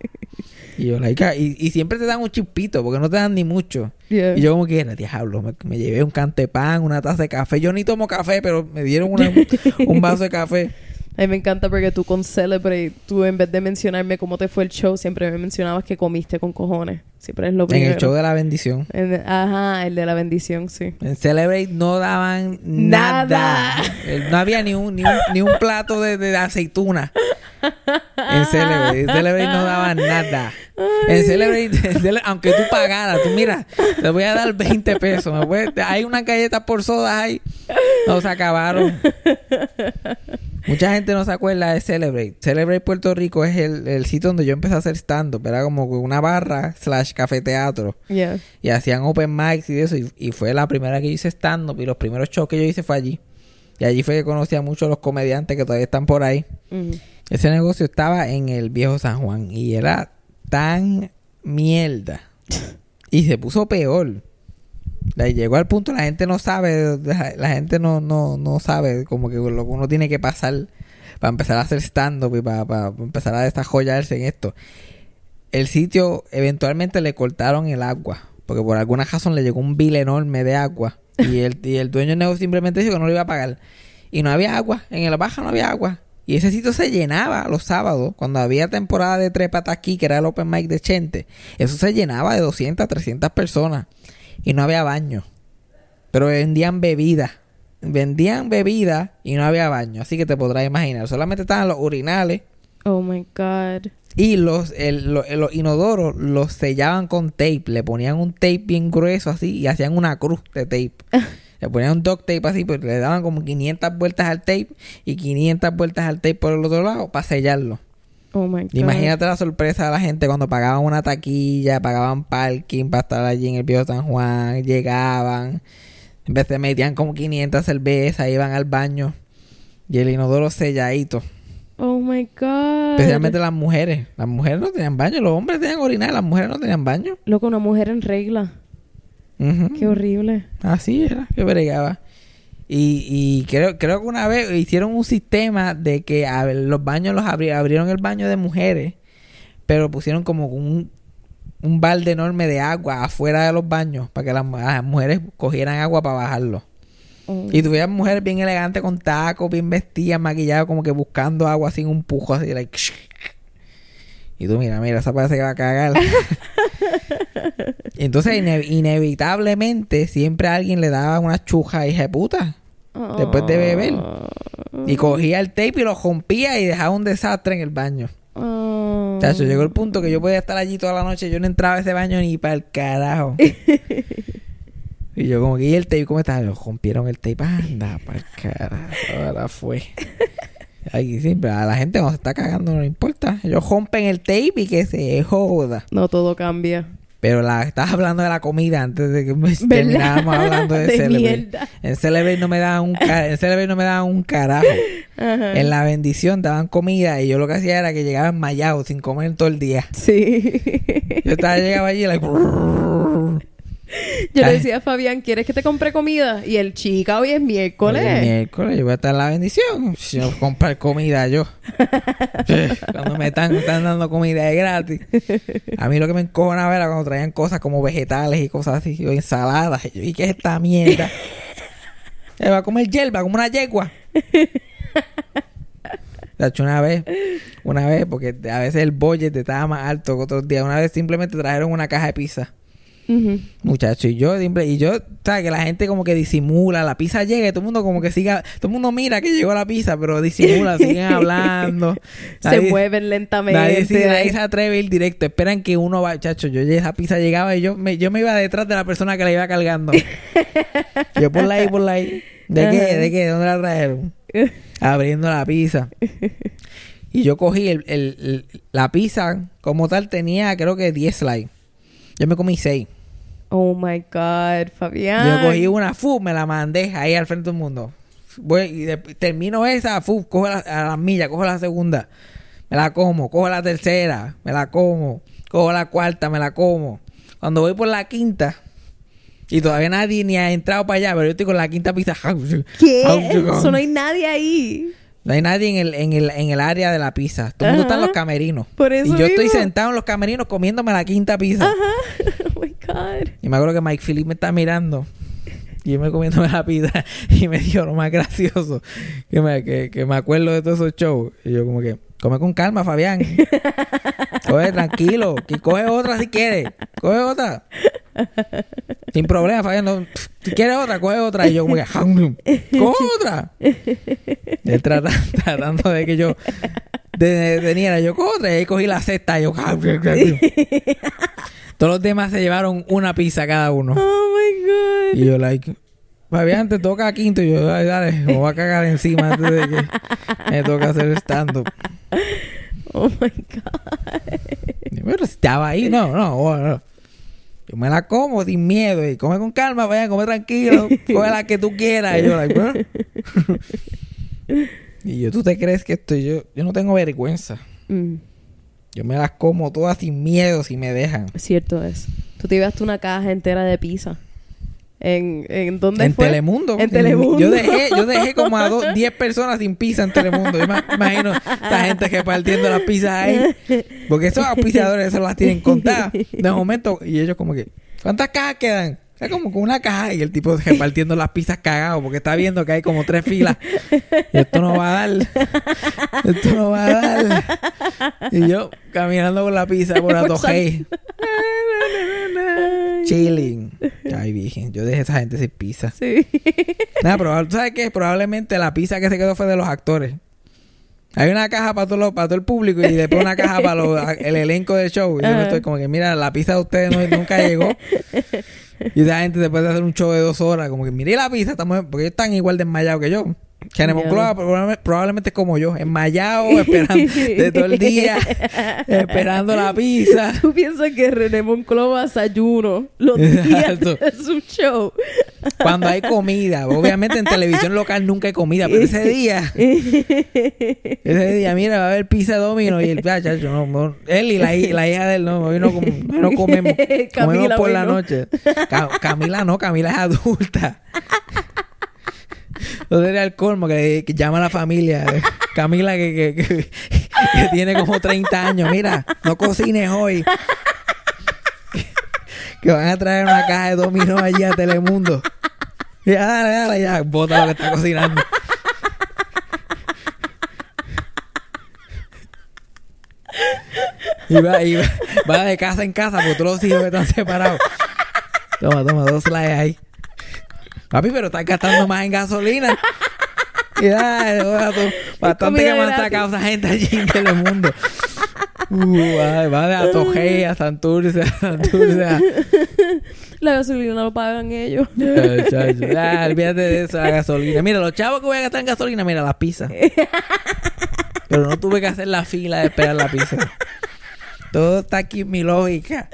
Y yo, like, ah, y, y siempre te dan un chispito, porque no te dan ni mucho. Yeah. Y yo como que diablo, me, me llevé un cante pan, una taza de café. Yo ni tomo café, pero me dieron una- un vaso de café. A mí me encanta porque tú con Celebrate, tú en vez de mencionarme cómo te fue el show, siempre me mencionabas que comiste con cojones. Siempre es lo En primero. el show de la bendición. En- ajá, el de la bendición, sí. En Celebrate no daban nada. Nada. Eh, No había ni un, ni un, ni un plato de, de aceituna. En Celebrate. En Celebrate no daban nada. En Celebrate, en Cele- aunque tú pagaras, tú mira, te voy a dar 20 pesos. ¿me puedes- hay unas galletas por soda ahí. No se acabaron. Mucha gente no se acuerda de Celebrate. Celebrate Puerto Rico es el, el sitio donde yo empecé a hacer stand-up. Era como una barra slash café teatro. Yeah. Y hacían open mics y eso. Y, y fue la primera que yo hice stand-up. Y los primeros shows que yo hice fue allí. Y allí fue que conocí a muchos los comediantes que todavía están por ahí. Ujú. Ese negocio estaba en el viejo San Juan. Y era tan mierda. Y se puso peor. La- llegó al punto, la gente no sabe, la la gente no, no, no sabe como que lo que uno tiene que pasar para empezar a hacer stand-up y para, para empezar a desarrollarse en esto. El sitio eventualmente le cortaron el agua, porque por alguna razón le llegó un bill enorme de agua y el, y el dueño del simplemente dijo que no lo iba a pagar. Y no había agua, en el baja no había agua. Y ese sitio se llenaba los sábados, cuando había temporada de Trépata aquí, que era el open mic de Chente. Eso se llenaba de 200, 300 personas. Y no había baño. Pero vendían bebida. Vendían bebida y no había baño. Así que te podrás imaginar. Solamente estaban los urinales. Oh my God. Y los, el- lo- los inodoros los sellaban con tape. Le ponían un tape bien grueso así y hacían una cruz de tape. le ponían un duct tape así, pero le daban como 500 vueltas al tape y 500 vueltas al tape por el otro lado para sellarlo. Oh my God. Imagínate la sorpresa de la gente cuando pagaban una taquilla, pagaban parking para estar allí en el Viejo San Juan, llegaban, en vez de metían como 500 cervezas, iban al baño y el inodoro selladito. Oh my God. Especialmente las mujeres. Las mujeres no tenían baño, los hombres tenían orinar, las mujeres no tenían baño. Loco, una mujer en regla. Ujú. Qué horrible. Así era, que bregaba. Y, y creo, creo que una vez hicieron un sistema de que a ver, los baños los abri- abrieron el baño de mujeres, pero pusieron como un, un balde enorme de agua afuera de los baños para que las, mu- las mujeres cogieran agua para bajarlo. Oh. Y tuvieran mujeres bien elegantes con tacos, bien vestidas, maquilladas, como que buscando agua sin un pujo así, like, y tú mira, mira, esa parece que va a cagar. Y Entonces, ine- inevitablemente, siempre a alguien le daba una chuja hija de puta. después de beber. Y cogía el tape y lo rompía y dejaba un desastre en el baño. Chacho, llegó el punto que yo podía estar allí toda la noche. Yo no entraba a ese baño ni para el carajo. y yo como que, ¿y el tape cómo está? Lo rompieron el tape. Anda, para el carajo. Ahora fue. Aquí siempre, a la gente cuando se está cagando no le importa. Ellos rompen el tape y que se joda. No todo cambia. Pero la estabas hablando de la comida antes de que me termináramos hablando de, De Celebrate. mierda. En Celebrate no me daban un en Celebrate no me daban un carajo. Ajá. En la bendición daban comida y yo lo que hacía era que llegaba enmayado sin comer todo el día. Sí. Yo estaba llegaba allí like, Yo le decía a Fabián, ¿quieres que te compre comida? Y el chica, hoy es miércoles. Hoy es miércoles, yo voy a estar en la bendición. Si no comprar comida yo. cuando me están, dando comida de gratis. A mí lo que me encojonaba era cuando traían cosas como vegetales y cosas así, o ensaladas. Y yo, ¿y qué es esta mierda? Eh, va a comer hierba, como una yegua. La hecho una vez, una vez, porque a veces el budget estaba más alto que otros días. Una vez simplemente trajeron una caja de pizza. Ujú. Muchacho, y yo siempre, y yo, sabes que la gente como que disimula, la pizza llega y todo el mundo como que siga, todo el mundo mira que llegó la pizza, pero disimula, siguen hablando. Se mueven lentamente. Nadie, sí, nadie se atreve a ir directo, esperan que uno va, chacho, yo esa pizza llegaba y yo me, yo me iba detrás de la persona que la iba cargando. yo por la ahí, por la ahí. ¿De qué? ¿De qué? ¿De dónde la trajeron? Abriendo la pizza. Y yo cogí el, el- el- la pizza como tal tenía creo que 10 slides. Yo me comí 6. Oh my God, Fabián. Yo cogí una, fu, me la mandé ahí al frente del mundo. Voy, y de- termino esa, fu, cojo la, a la milla, cojo la segunda, me la como, cojo la tercera, me la como, cojo la cuarta, me la como. Cuando voy por la quinta, y todavía nadie ni ha entrado para allá, pero yo estoy con la quinta pizza. ¿Qué? Eso no hay nadie ahí. No hay nadie en el, en el, en el área de la pizza. Todo el mundo está en Ajá. los camerinos. Por eso y yo estoy sentado en los camerinos comiéndome la quinta pizza. Oh Y me acuerdo que Mike Philip me está mirando. Y yo me comiéndome la pizza y me dio lo más gracioso que me, que, me acuerdo de todos esos shows. Y yo como que, come con calma, Fabián. Coge tranquilo, que coge otra si quieres. Coge otra. Sin problema, Fabián. no- si quieres otra, coge otra. Y yo como que, coge otra. Él trata- tratando de que yo de, de, teniera yo coge otra. Y cogí la cesta. Y yo, todos los demás se llevaron una pizza cada uno. Oh my God. Y yo, like, Fabián, te toca quinto. Y yo, ay, dale, me voy a cagar encima antes de que me toca hacer stand-up. Oh my God. Si estaba ahí, no, no, bueno, Yo me la como sin miedo y come con calma, vaya, come tranquilo, coge la que tú quieras. Y yo, like, bueno. y yo, ¿tú te crees que estoy yo? Yo no tengo vergüenza. Mm, Yo me las como todas sin miedo si me dejan. cierto es. Tú te llevaste una caja entera de pizza. ¿En, en dónde En fue? Telemundo. En Telemundo. Yo dejé, yo dejé como a do- 10 personas sin pizza en Telemundo. Yo me imagino esta gente que partiendo las pizzas ahí. Porque esos auspiciadores se las tienen contadas. De momento, y ellos como que, ¿cuántas cajas quedan? O sea, como con una caja y el tipo repartiendo las pizzas cagado porque está viendo que hay como tres filas. Y esto no va a dar. Esto no va a dar. Y yo caminando con la pizza por Atojei. Chilling. Ay, virgen. Yo dejé a esa gente sin pizza. Sí. Nada, pero ¿tú sabes qué? Probablemente la pizza que se quedó fue de los actores. Hay una caja para todo, lo- para todo el público y después una caja para los- el elenco del show. Y yo Ajá. estoy como que, mira, la pizza de ustedes no- nunca llegó. Y esa gente después de hacer un show de dos horas, como que, mire la pizza, estamos, porque ellos están igual de enmayados que yo. Ya. Moncloa probablemente, probablemente como yo, enmayado, esperando de todo el día, esperando la pizza. Tú piensas que René Monclova desayuno los días de su show. Cuando hay comida, obviamente en televisión local nunca hay comida, pero ese día, ese día, mira, va a haber pizza domino y el ah, chacho, no, no, él y la, la hija de él, no, hoy no, no comemos, comemos Camila, por la no. noche. Ca- Camila no, Camila es adulta. No sería el colmo que, llama a la familia. eh, Camila que, que, tiene como 30 años. Mira, no cocines hoy. Que van a traer una caja de dominó allí a Telemundo. Ya, dale, dale, ya, bota lo que está cocinando. Y va, y va, va de casa en casa porque todos los hijos están separados. Toma, toma, dos slides ahí. Papi, pero estás gastando más en gasolina. Ya, joda tú, bastante que me han sacado esa gente allí en Telemundo. Uh, va, va de Atojei a Santurce, a Santurce a... La gasolina lo pagan ellos. Ya, olvídate de esa gasolina. Mira, los chavos que voy a gastar en gasolina, mira, las pizzas. Pero no tuve que hacer la fila de esperar la pizza. Todo está aquí en mi lógica.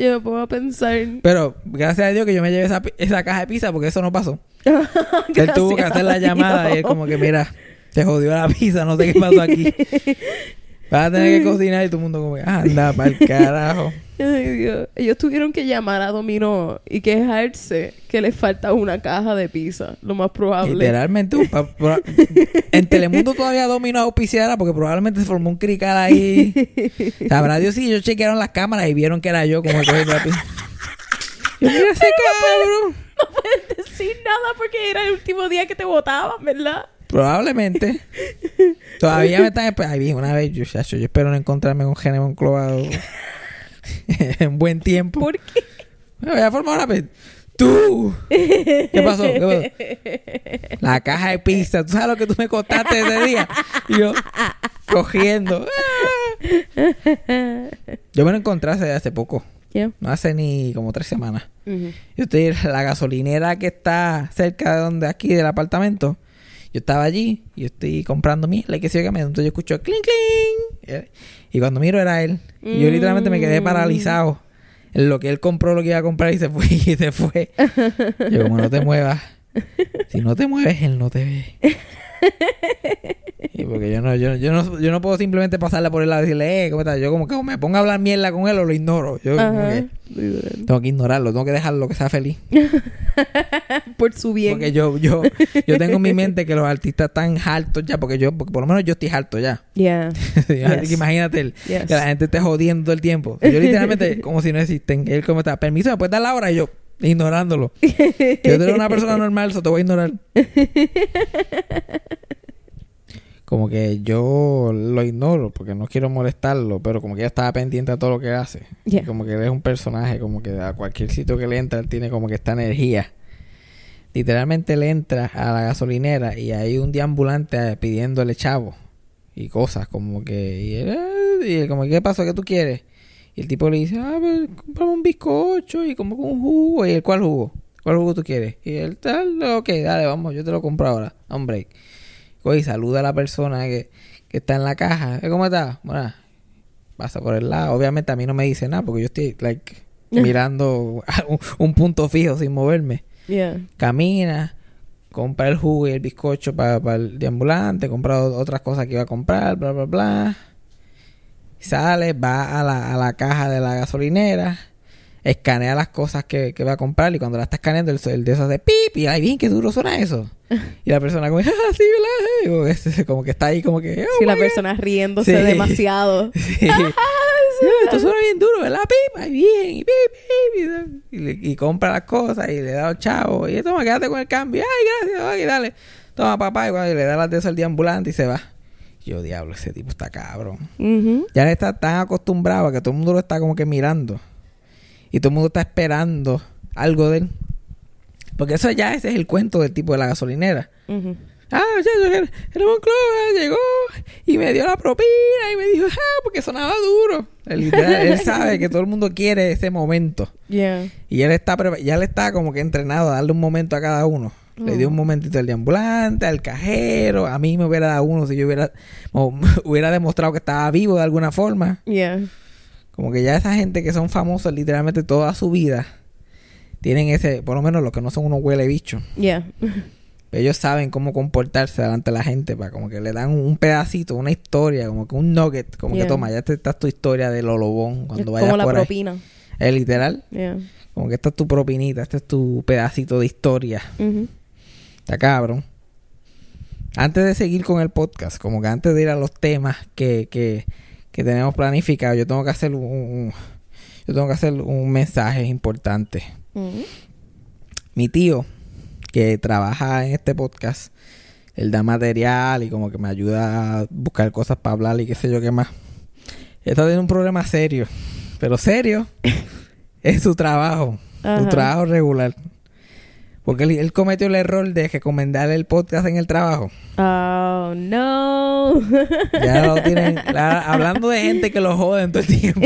Yo me pongo a pensar. Pero gracias a Dios que yo me llevé esa, esa caja de pizza porque eso no pasó. él tuvo que hacer la llamada y él como que, mira, se jodió la pizza, no sé qué pasó aquí. Vas a tener que cocinar y todo el mundo como que, anda, para el carajo. Ay, Dios. Ellos tuvieron que llamar a Domino y quejarse que les falta una caja de pizza. Lo más probable. Literalmente, un pa- pro- en Telemundo todavía dominó auspiciara porque probablemente se formó un crical ahí. Sabrá Dios si ellos chequearon las cámaras y vieron que era yo como cogiendo la pizza. Yo, mira ese cabrón. No puedes decir nada porque era el último día que te votaban, ¿verdad? Probablemente. Todavía me están esperando. Ay, una vez yo, espero no encontrarme con Gene Monclova en buen tiempo. ¿Por qué? Me voy a formar una vez. ¡Tú! ¿Qué pasó? ¿Qué pasó? La caja de pizza. ¿Tú sabes lo que tú me contaste ese día? Y yo, cogiendo. Yo me lo encontré hace, hace poco. Ya. No hace ni como tres semanas. Ujú. Yo estoy en la gasolinera que está cerca de donde aquí del apartamento. Yo estaba allí y yo estoy comprando mierda y que me entonces yo escucho clink clink y cuando miro era él y yo literalmente me quedé Mm. paralizado en lo que él compró lo que iba a comprar y se fue y se fue. Yo como no te muevas. Si no te mueves él no te ve. Y porque yo no, yo, yo no, yo no puedo simplemente pasarle por el lado y decirle, eh, ¿cómo estás? Yo como que o me pongo a hablar mierda con él o lo ignoro. Yo que tengo que ignorarlo, tengo que dejarlo que sea feliz. Por su bien. Porque yo, yo, yo tengo en mi mente que los artistas están hartos ya, porque yo, porque por lo menos yo estoy harto ya. Yeah. Yes. imagínate el- Yes. que la gente esté jodiendo todo el tiempo. Yo literalmente, como si no existen. Él como está, permiso, ¿me puedes dar la hora? Y yo, ignorándolo. Yo eres una persona normal, eso te voy a ignorar. Como que yo lo ignoro porque no quiero molestarlo, pero como que ella estaba pendiente a todo lo que hace. Y Yeah. como que él es un personaje, como que a cualquier sitio que le entra, él tiene como que esta energía. Literalmente le entra a la gasolinera y hay un deambulante pidiéndole chavo y cosas como que y él, eh, y él como qué pasó qué tú quieres y el tipo le dice ah pues comprame un bizcocho y como un jugo y él cuál jugo cuál jugo tú quieres y él tal ok dale vamos yo te lo compro ahora da un break. Y saluda a la persona que, que está en la caja. "Eh, cómo está bueno pasa por el lado. Obviamente a mí no me dice nada porque yo estoy like mirando un, un punto fijo sin moverme. Yeah. camina, compra el jugo y el bizcocho para el deambulante, compra otras cosas que iba a comprar, bla, bla, bla. Sale, va a la, a la caja de la gasolinera, escanea las cosas que, que va a comprar y cuando la está escaneando el, el de esos de pip y ay bien, qué duro suena eso. Y la persona como, ah, sí, como, que- como que está ahí como que, oh Si la God. persona riéndose Sí. demasiado. Sí. Sí, esto suena bien duro, ¿verdad? Pip, ahí bien, y pip, pip, y, y le- y compra las cosas y le da los chavos. Y toma, quédate con el cambio. Ay, gracias, ay, dale. Toma, papá, y, cuando le da las de esas al ambulante y se va. Yo, diablo, ese tipo está cabrón. Ya él está tan acostumbrado a que todo el mundo lo está como que mirando. Y todo el mundo está esperando algo de él. Porque eso ya ese es el cuento del tipo de la gasolinera. Ah, ya, llegó y me dio la propina y me dijo, ah, porque sonaba duro. Él, él sabe que todo el mundo quiere ese momento. Yeah. Y él está, ya él está como que entrenado a darle un momento a cada uno. Le dio un momentito al deambulante, al cajero. A mí me hubiera dado uno si yo hubiera, o hubiera demostrado que estaba vivo de alguna forma. Yeah. Como que ya esa gente que son famosos literalmente toda su vida tienen ese, por lo menos los que no son unos huele bichos. Yeah. Ellos saben cómo comportarse delante de la gente, para como que le dan un pedacito, una historia, como que un nugget, como Yeah. que toma, ya te está tu historia del Olobón cuando Es vayas como la por ahí. propina. Es literal, Yeah. como que esta es tu propinita, este es tu pedacito de historia. Ujú. Está cabrón. Antes de seguir con el podcast, como que antes de ir a los temas que, que, que tenemos planificados, yo tengo que hacer un, un- yo tengo que hacer un mensaje importante. Ujú. mi tío, que trabaja en este podcast, él da material y como que me ayuda a buscar cosas para hablar y qué sé yo qué más. Está teniendo un problema serio, pero serio, es su trabajo, su trabajo regular. Porque él, él cometió el error de recomendarle el podcast en el trabajo. Oh, no. Ya lo tienen, la- hablando de gente que lo joden todo el tiempo.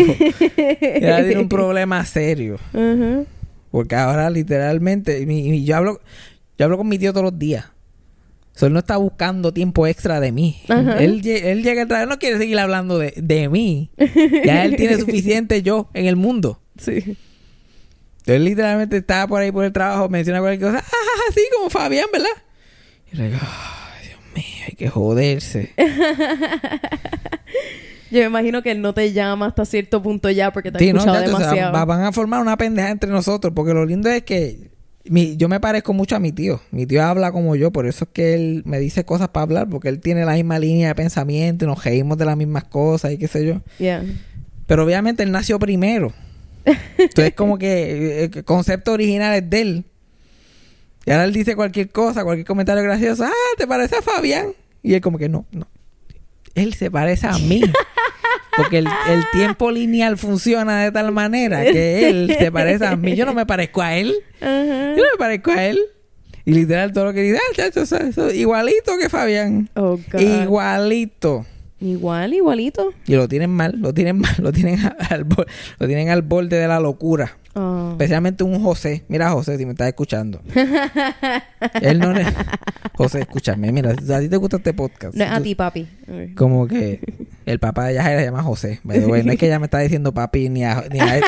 Ya tiene un problema serio. Porque ahora literalmente, mi- mi- yo hablo, yo hablo con mi tío todos los días. Él no está buscando tiempo extra de mí. Él, lle- él llega a trabajo, no quiere seguir hablando de, de mí. Ya él tiene suficiente yo en el mundo. Sí. Él literalmente está por ahí por el trabajo, menciona cualquier cosa, ah, así como Fabián, ¿verdad? Y le digo, ay, Dios mío, hay que joderse. Yo me imagino que él no te llama hasta cierto punto ya porque te ha Sí, no, escuchado chacho, o sea, demasiado. va- van a formar una pendeja entre nosotros. Porque lo lindo es que mi- yo me parezco mucho a mi tío. Mi tío habla como yo, por eso es que él me dice cosas para hablar, porque él tiene la misma línea de pensamiento y nos reímos de las mismas cosas y qué sé yo. Yeah. Pero obviamente él nació primero. Entonces, como que eh, el concepto original es de él. Y ahora él dice cualquier cosa, cualquier comentario gracioso. Ah, ¿te parece a Fabián? Y él, como que no, no. Él se parece a mí. Porque el, el tiempo lineal funciona de tal manera que él se parece a mí. Yo no me parezco a él. Yo no me parezco a él. Y literal, todo lo que dice, ah, chacho, eso- eso, igualito que Fabián. Oh, God. Igualito. Igual, igualito. Y lo tienen mal, lo tienen mal, lo tienen al, lo tienen al borde de la locura. Oh. Especialmente un José. Mira, José, si me estás escuchando. Él no... ne- José, escúchame. Mira, a ti te gusta este podcast. No es a ti, papi. Como que el papá de Yajaira se llama José. No es que ella me está diciendo papi ni a, ni a,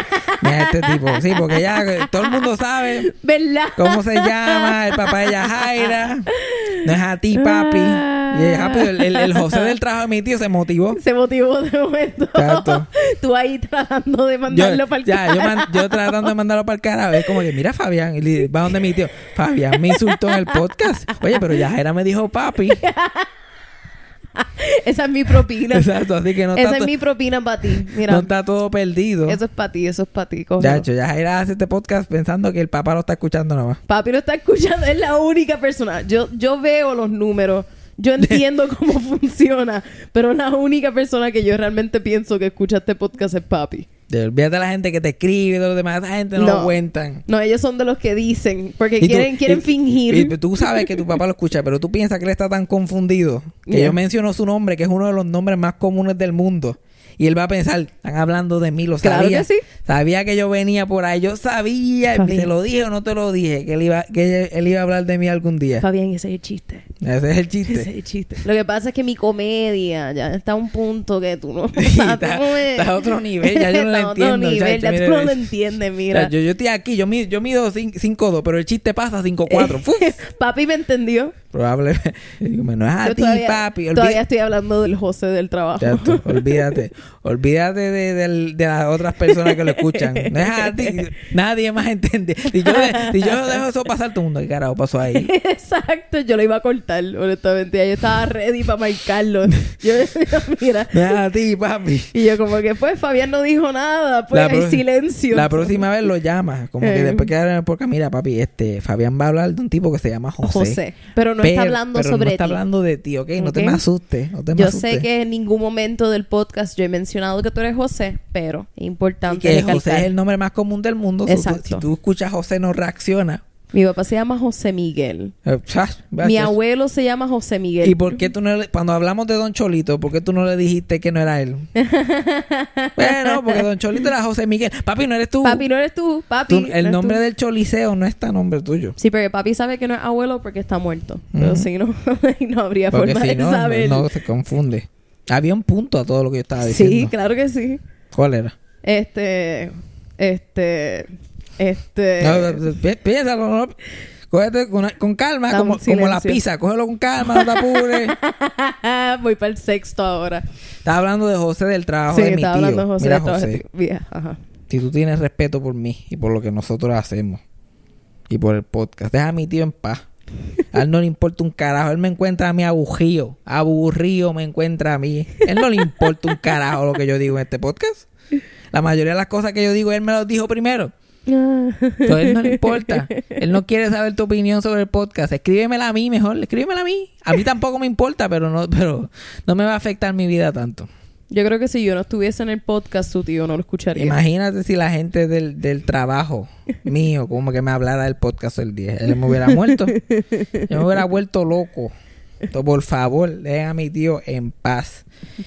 ni a este tipo. Sí, porque ya todo el mundo sabe ¿Verdad? cómo se llama el papá de Yajaira. No es a ti, papi. Y es rápido, el, el- el José del trabajo de mi tío se motivó. Se motivó de momento. Exacto. Tú ahí tratando de Yo, mandarlo para el ya, yo, man- yo tratando de mandarlo para el carajo. Es como que, mira, Fabián. Y va donde mi tío. Fabián me insultó en el podcast. Oye, pero Yajaira me dijo papi. Esa es mi propina. Exacto, así que no Esa está, es mi propina para ti. Mira, no está todo perdido. eso es para ti, eso es para ti. cógelo. Ya, hecho, ya hace este podcast pensando que el papá lo está escuchando nomás. Papi lo está escuchando, es la única persona. Yo, yo veo los números, yo entiendo cómo funciona, pero la única persona que yo realmente pienso que escucha este podcast es papi. De- Olvídate de la gente que te escribe, de los demás, esa gente no, No. lo cuentan. No, ellos son de los que dicen, porque tú- quieren, quieren y- fingir. Y tú sabes que tu papá lo escucha, pero tú piensas que él está tan confundido que Yeah. yo menciono su nombre, que es uno de los nombres más comunes del mundo. Y él va a pensar, están hablando de mí, lo Claro sabía. que sí. Sabía que yo venía por ahí, yo sabía, Fabián. ¿te lo dije o no te lo dije? Que él iba, que él iba a hablar de mí algún día. Fabián, ese es el chiste. Ese es el Ese es chiste. el chiste. Lo que pasa es que mi comedia ya está a un punto que tú no... o sea, está- no me- está a otro nivel, ya yo no lo Está a otro entiendo, nivel, ya mira, tú no lo entiendes, O mira. sea, yo, yo estoy aquí, yo mido, yo mido 5'2", pero el chiste pasa 5'4". ¡Fuf! Papi me entendió. Probablemente. No es a ti, papi. todavía estoy hablando del José del trabajo. Chato, olvídate. Olvídate de, del- de las otras personas que lo escuchan. No es a ti. Nadie más entiende. Si yo, de- si yo dejo eso pasar, todo el mundo, ¿qué carajo pasó ahí? Exacto, yo lo iba a cortar, honestamente. Yo estaba ready para marcarlo. Yo decía, mira. No es a ti, papi. Y yo como que pues Fabián no dijo nada, pues hay silencio. La próxima vez lo llama. Como que Eh. después que en el podcast, mira, papi, este, Fabián va a hablar de un tipo que se llama José. José. Pero no Pero- está hablando pero sobre no está ti. hablando de ti, ¿ok? No te me asustes. No te me Yo asustes. sé que en ningún momento del podcast yo he mencionado que tú eres José, pero es Y importante que recalcar. José es el nombre más común del mundo. Tú- Exacto. si tú escuchas José, no reacciona. Mi papá se llama José Miguel. Eh, chas, Mi abuelo se llama José Miguel. ¿Y por qué tú no le, cuando hablamos de Don Cholito, por qué tú no le dijiste que no era él? bueno, porque Don Cholito era José Miguel. Papi, no eres tú. Papi, no eres tú, papi. Tú- el nombre tú. del Choliseo no está nombre tuyo. Sí, pero papi sabe que no es abuelo porque está muerto. Pero si no, no habría Porque forma si de no, saber. no, no se confunde. Había un punto a todo lo que yo estaba diciendo. sí, claro que sí. ¿Cuál era? Este, este, este. No, pi- piénsalo, no. Cógete con, con calma, como, como la pizza. Cógelo con calma, no te apures. Voy para el sexto ahora. Estaba hablando de José del trabajo sí, de mi estaba tío. hablando de José. Mira, José. Ajá. si tú tienes respeto por mí y por lo que nosotros hacemos y por el podcast, deja a mi tío en paz. A él no le importa un carajo. Él me encuentra a mí aburrido. Aburrido me encuentra a mí. Él no le importa un carajo lo que yo digo en este podcast. La mayoría de las cosas que yo digo, él me las dijo primero. Entonces a él no le importa. Él no quiere saber tu opinión sobre el podcast. Escríbemela a mí mejor. Escríbemela a mí. A mí tampoco me importa, pero no, pero no me va a afectar mi vida tanto. Yo creo que si yo no estuviese en el podcast, su tío no lo escucharía. Imagínate si la gente del, del trabajo mío como que me hablara del podcast el día. Yo me hubiera muerto. Yo me hubiera vuelto loco. Entonces, por favor, dejen a mi tío en paz.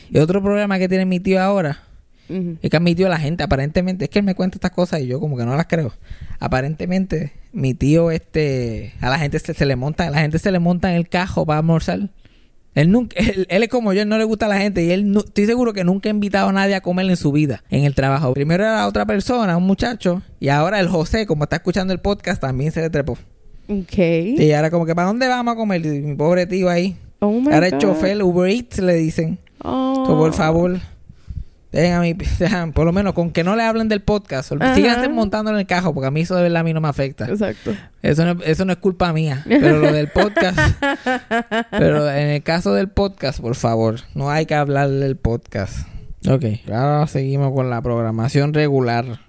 Y otro problema que tiene mi tío ahora es que a mi tío la gente, aparentemente, es que él me cuenta estas cosas y yo como que no las creo. Aparentemente, mi tío, este, a la gente se, se le monta, a la gente se le monta en el cajo para almorzar. Él nunca, él, él es como yo, él no le gusta a la gente y él no- estoy seguro que nunca ha invitado a nadie a comer en su vida, en el trabajo. Primero era otra persona, un muchacho, y ahora el José, como está escuchando el podcast, también se le trepó. Ok. Y ahora como que, ¿para dónde vamos a comer? Y mi pobre tío ahí. Oh my ahora el God. chofer, Uber Eats, le dicen. Oh. So, por favor, dejen a mí, por lo menos con que no le hablen del podcast. Ajá. Síganse montándolo en el cajo, porque a mí eso de verdad a mí no me afecta. Exacto. Eso no, eso no es culpa mía. Pero lo del podcast. pero en el caso del podcast, por favor, no hay que hablar del podcast. Ok, ahora seguimos con la programación regular.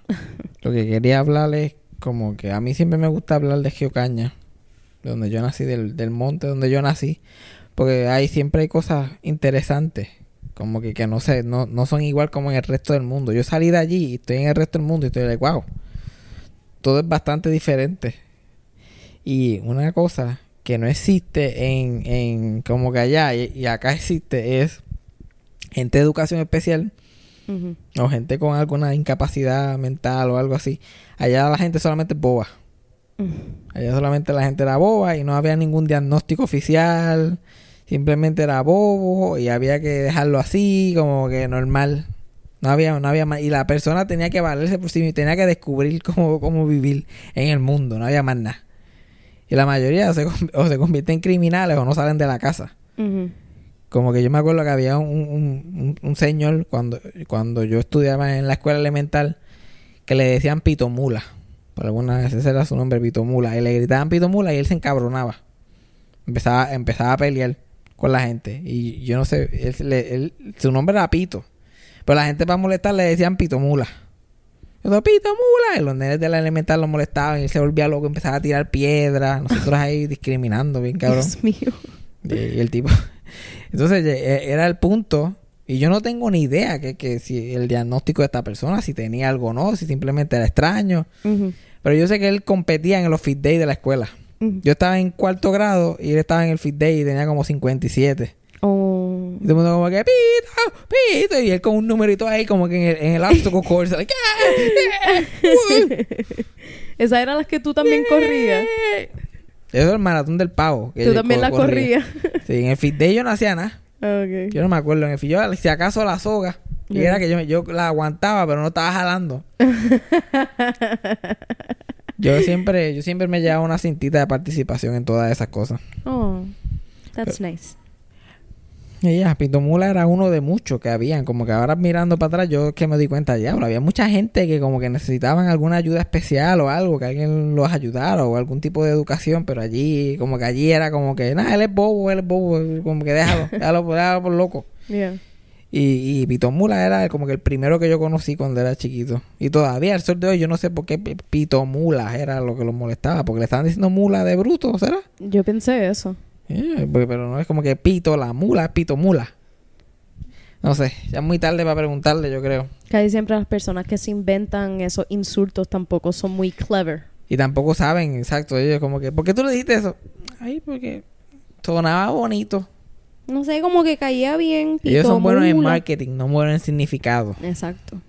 Lo que quería hablar es como que a mí siempre me gusta hablar de Geocaña, de donde yo nací, del, del monte donde yo nací, porque ahí siempre hay cosas interesantes, como que, que no sé, no, no son igual como en el resto del mundo. Yo salí de allí y estoy en el resto del mundo y estoy de wow, todo es bastante diferente. Y una cosa que no existe en, en como que allá y, y acá existe es gente de educación especial o gente con alguna incapacidad mental o algo así. Allá la gente solamente es boba. Allá solamente la gente era boba y no había ningún diagnóstico oficial. Simplemente era bobo y había que dejarlo así, como que normal. No había, no había más. Y la persona tenía que valerse por sí misma, tenía que descubrir cómo, cómo vivir en el mundo. No había más nada. Y la mayoría o se, o se convierten en criminales o no salen de la casa. Como que yo me acuerdo que había un, un- un- un señor cuando, cuando yo estudiaba en la escuela elemental que le decían pitomula. Por alguna vez ese era su nombre, pitomula. Y le gritaban pitomula y él se encabronaba. Empezaba, empezaba a pelear con la gente. Y yo no sé, él, su nombre era Pito. Pero la gente para molestar le decían Pito Mula. Yo Pito Mula. Y los nenes de la elemental lo molestaban y él se volvía loco, empezaba a tirar piedras. Nosotros ahí discriminando, bien cabrón. Dios mío. Y, y el tipo. Entonces eh, era el punto. Y yo no tengo ni idea que, que si el diagnóstico de esta persona, si tenía algo o no, si simplemente era extraño. Pero yo sé que él competía en los fit day de la escuela. Yo estaba en cuarto grado y él estaba en el fit day y tenía como 57. Oh. Y todo el mundo como que, pito, pito. Y él con un numerito ahí como que en el, en el obstacle course. like, "Ah, ah, Esas eran las que tú también corrías. Eso es el maratón del pavo. que Tú yo también co- la corrías. Sí, en el fit day yo no hacía nada. Ok. Yo no me acuerdo. En el fit yo, si acaso la soga. Y era que yo, yo la aguantaba, pero no estaba jalando. Yo siempre, yo siempre me llevaba una cintita de participación en todas esas cosas. Oh, that's nice. Y ya, Pito Mula era uno de muchos que habían. Como que ahora mirando para atrás, yo es que me di cuenta, diablo, había mucha gente que como que necesitaban alguna ayuda especial o algo, que alguien los ayudara o algún tipo de educación, pero allí, como que allí era como que, nada, él es bobo, él es bobo, como que déjalo, déjalo, déjalo por loco. Yeah. Y, y Pito Mula era como que el primero que yo conocí cuando era chiquito. Y todavía, al sol de hoy, yo no sé por qué Pito Mula era lo que los molestaba, porque le estaban diciendo mula de bruto, ¿será? Yo pensé eso. Eh, porque- pero no es como que Pito la mula, es Pito Mula. No sé, ya es muy tarde para preguntarle, yo creo. Casi siempre las personas que se inventan esos insultos tampoco son muy clever. Y tampoco saben, exacto, ellos como que, ¿por qué tú le dijiste eso? Ay, porque sonaba bonito. No sé, como que caía bien. ellos son buenos en pitomula. marketing, no buenos en significado. Exacto.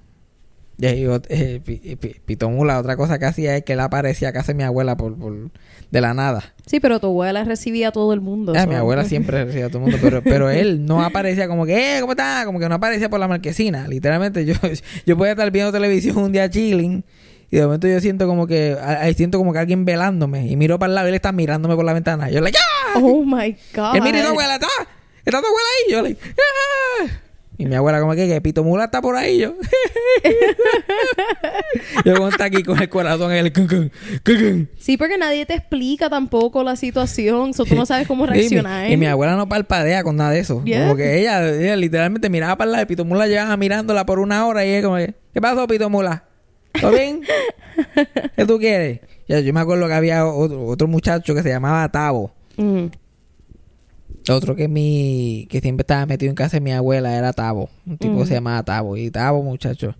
Y eh, Pi- Pi- Pito Mula, otra cosa que hacía es que él aparecía a casa de mi abuela por, por- de la nada. Sí, pero tu abuela recibía a todo el mundo. So- mi abuela siempre recibía a todo el mundo, pero, pero él no aparecía como que, eh, ¿cómo está? Como que no aparecía por la marquesina. Literalmente, yo, yo podía estar viendo televisión un día chilling y de momento yo siento como que, ahí siento como que alguien velándome y miro para el lado y él está mirándome por la ventana. Y yo, like, ¡ah! Oh my God. Él mira y tu abuela, ¿está? ¿Está tu abuela ahí? Yo, like, ¡ah! Y mi abuela como que, que Pito Mula está por ahí. Yo, yo como está aquí con el corazón en el... cun, cun, cun. Sí, porque nadie te explica tampoco la situación. So tú no sabes cómo mi- reaccionar. Y mi, abuela no palpadea con nada de eso. Yeah. Como que ella, ella literalmente miraba para y Pito Mula llevaba mirándola por una hora y ella como que, ¿qué pasó Pito Mula? ¿Todo bien? ¿Qué tú quieres? Yo me acuerdo que había otro, otro muchacho que se llamaba Tavo. Mm. Otro que mi que siempre estaba metido en casa de mi abuela era Tavo. Un tipo que se llamaba Tavo. Y Tavo, muchacho.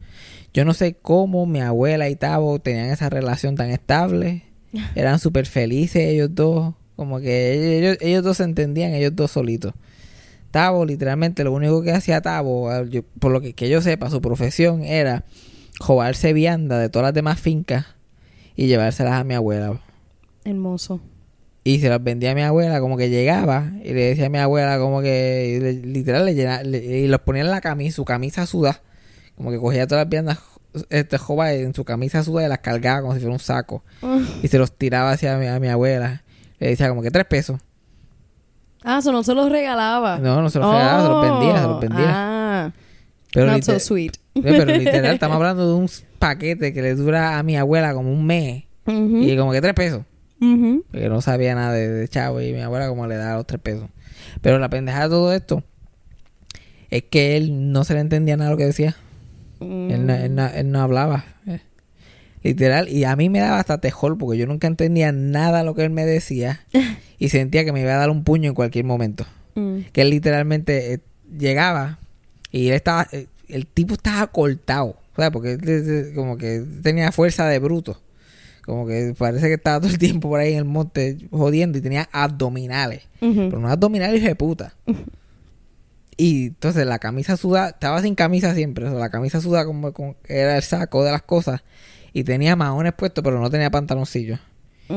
Yo no sé cómo mi abuela y Tavo tenían esa relación tan estable. Eran súper felices ellos dos. Como que ellos, ellos dos se entendían, ellos dos solitos. Tavo, literalmente, lo único que hacía Tavo, yo- por lo que, que yo sepa, su profesión era jobarse vianda de todas las demás fincas y llevárselas a mi abuela. Hermoso. Y se las vendía a mi abuela, como que llegaba y le decía a mi abuela, como que le- literal le llenaba, le- y los ponía en la camisa, su camisa suda, como que cogía todas las piernas, este joven en su camisa suda y las cargaba como si fuera un saco y se los tiraba hacia mi, a mi abuela. Le decía como que tres pesos. Ah, eso no se los regalaba. No, no se los regalaba, se los vendía, se los vendía. Ah, Pero, not so sweet. Pero literal, estamos hablando de un paquete que le dura a mi abuela como un mes y como que tres pesos. Porque no sabía nada de, de chavo y mi abuela como le daba los tres pesos. Pero la pendejada de todo esto es que él no se le entendía nada de lo que decía. Él, no, él no- él no hablaba. eh. Literal. Y a mí me daba hasta tejol porque yo nunca entendía nada de lo que él me decía. y sentía que me iba a dar un puño en cualquier momento. Mm. Que él literalmente eh, llegaba y él estaba... eh, el tipo estaba cortado. ¿sabes? Porque él, como que tenía fuerza de bruto. Como que parece que estaba todo el tiempo por ahí en el monte jodiendo y tenía abdominales. Pero unos abdominales de puta. Y entonces la camisa sudada, estaba sin camisa siempre. o sea, la camisa sudada como, era el saco de las cosas. Y tenía maones puestos, pero no tenía pantaloncillos.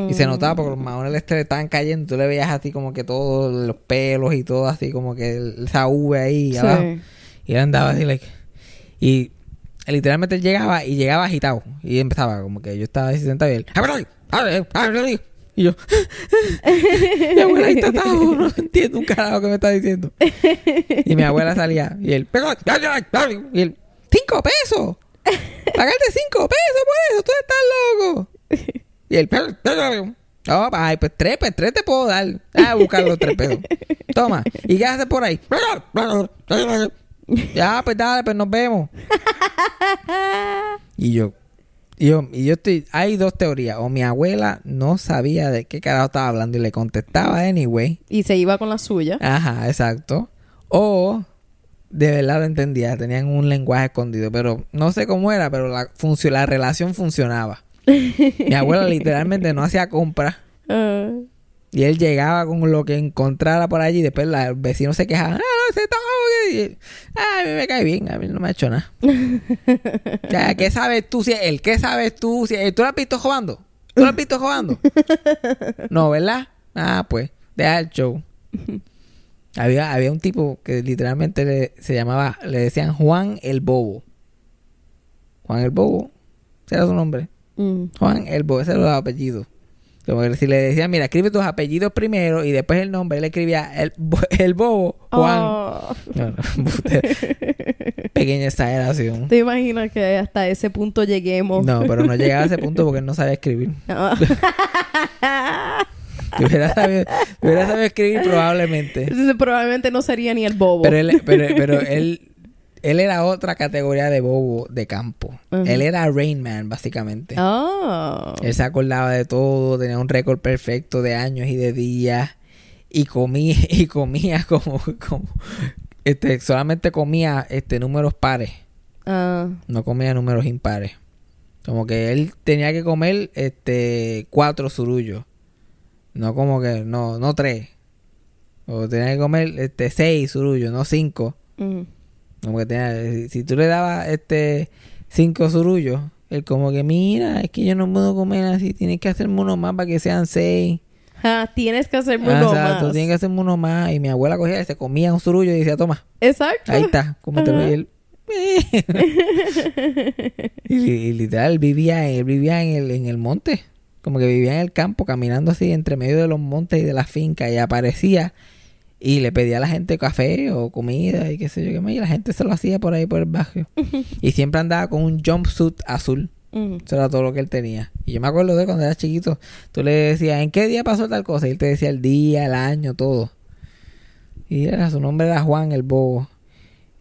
Y se notaba porque los maones le est- le estaban cayendo. Tú le veías así como que todos los pelos y todo así como que esa V ahí Sí. abajo. Y él andaba así, like. Y literalmente él llegaba y llegaba agitado. Y empezaba como que yo estaba así sentado y él. Y yo. mi abuela ahí está no entiendo un carajo que me está diciendo. Y mi abuela salía y él. Y él. ¡Cinco pesos! ¡Pagarte cinco pesos por eso! ¡Tú estás loco! Y él. Oh, ay, pues tres, pues tres te puedo dar. Ah, buscar los tres pesos. Toma. ¿Y qué haces por ahí? Ya, pues dale, pues nos vemos. Y yo, y yo, y yo estoy, hay dos teorías. O mi abuela no sabía de qué carajo estaba hablando y le contestaba anyway. Y se iba con la suya. Ajá, exacto. O de verdad lo entendía, tenían un lenguaje escondido, pero no sé cómo era, pero la, la relación funcionaba. Mi abuela literalmente no hacía compras Ah. Y él llegaba con lo que encontrara por allí y después la- los vecinos se quejaban, ah, se está ah, a mí me cae bien, a mí no me ha hecho nada. O sea, ¿qué sabes tú si es él? ¿Qué sabes tú si tú lo has visto jugando? ¿Tú lo has visto jugando? No, ¿verdad? Ah, pues, deja el show. Había, había un tipo que literalmente le- se llamaba, le decían Juan el Bobo. Juan el Bobo, ese era su nombre. Mm. Juan el Bobo, ese era el apellido. Como que si le decían, mira, escribe tus apellidos primero y después el nombre, él escribía el, el Bobo, Juan. Oh. No, no. Pequeña exageración. ¿Te imaginas que hasta ese punto lleguemos? No, pero no llegaba a ese punto porque él no sabía escribir. Si hubiera sabido, si hubiera sabido escribir probablemente. Entonces, probablemente no sería ni el bobo. Pero él, pero, pero él, él era otra categoría de bobo de campo. Él era Rain Man, básicamente. Ah. Él se acordaba de todo, tenía un récord perfecto de años y de días. Y comía, y comía como, como este, solamente comía este números pares. Ah. No comía números impares. Como que él tenía que comer este cuatro surullos. No como que, no, no tres. O tenía que comer este seis surullos, no cinco. Como que tenía, si tú le dabas este cinco surullos, él como que mira, es que yo no puedo comer así, tienes que hacerme uno más para que sean seis. Ah, tienes que hacerme Ah, uno exacto, más. tienes que hacerme uno más. Y mi abuela cogía, se comía un surullo y decía, toma, Exacto. ahí está, cómetelo. Y él, y, y literal, vivía, él vivía en el, en el monte. Como que vivía en el campo, caminando así entre medio de los montes y de la finca. Y aparecía y le pedía a la gente café o comida y qué sé yo qué más. Y la gente se lo hacía por ahí por el barrio. y siempre andaba con un jumpsuit azul. Eso era todo lo que él tenía. Y yo me acuerdo de cuando era chiquito. Tú le decías, ¿en qué día pasó tal cosa? Y él te decía el día, el año, todo. Y era, su nombre era Juan el Bobo.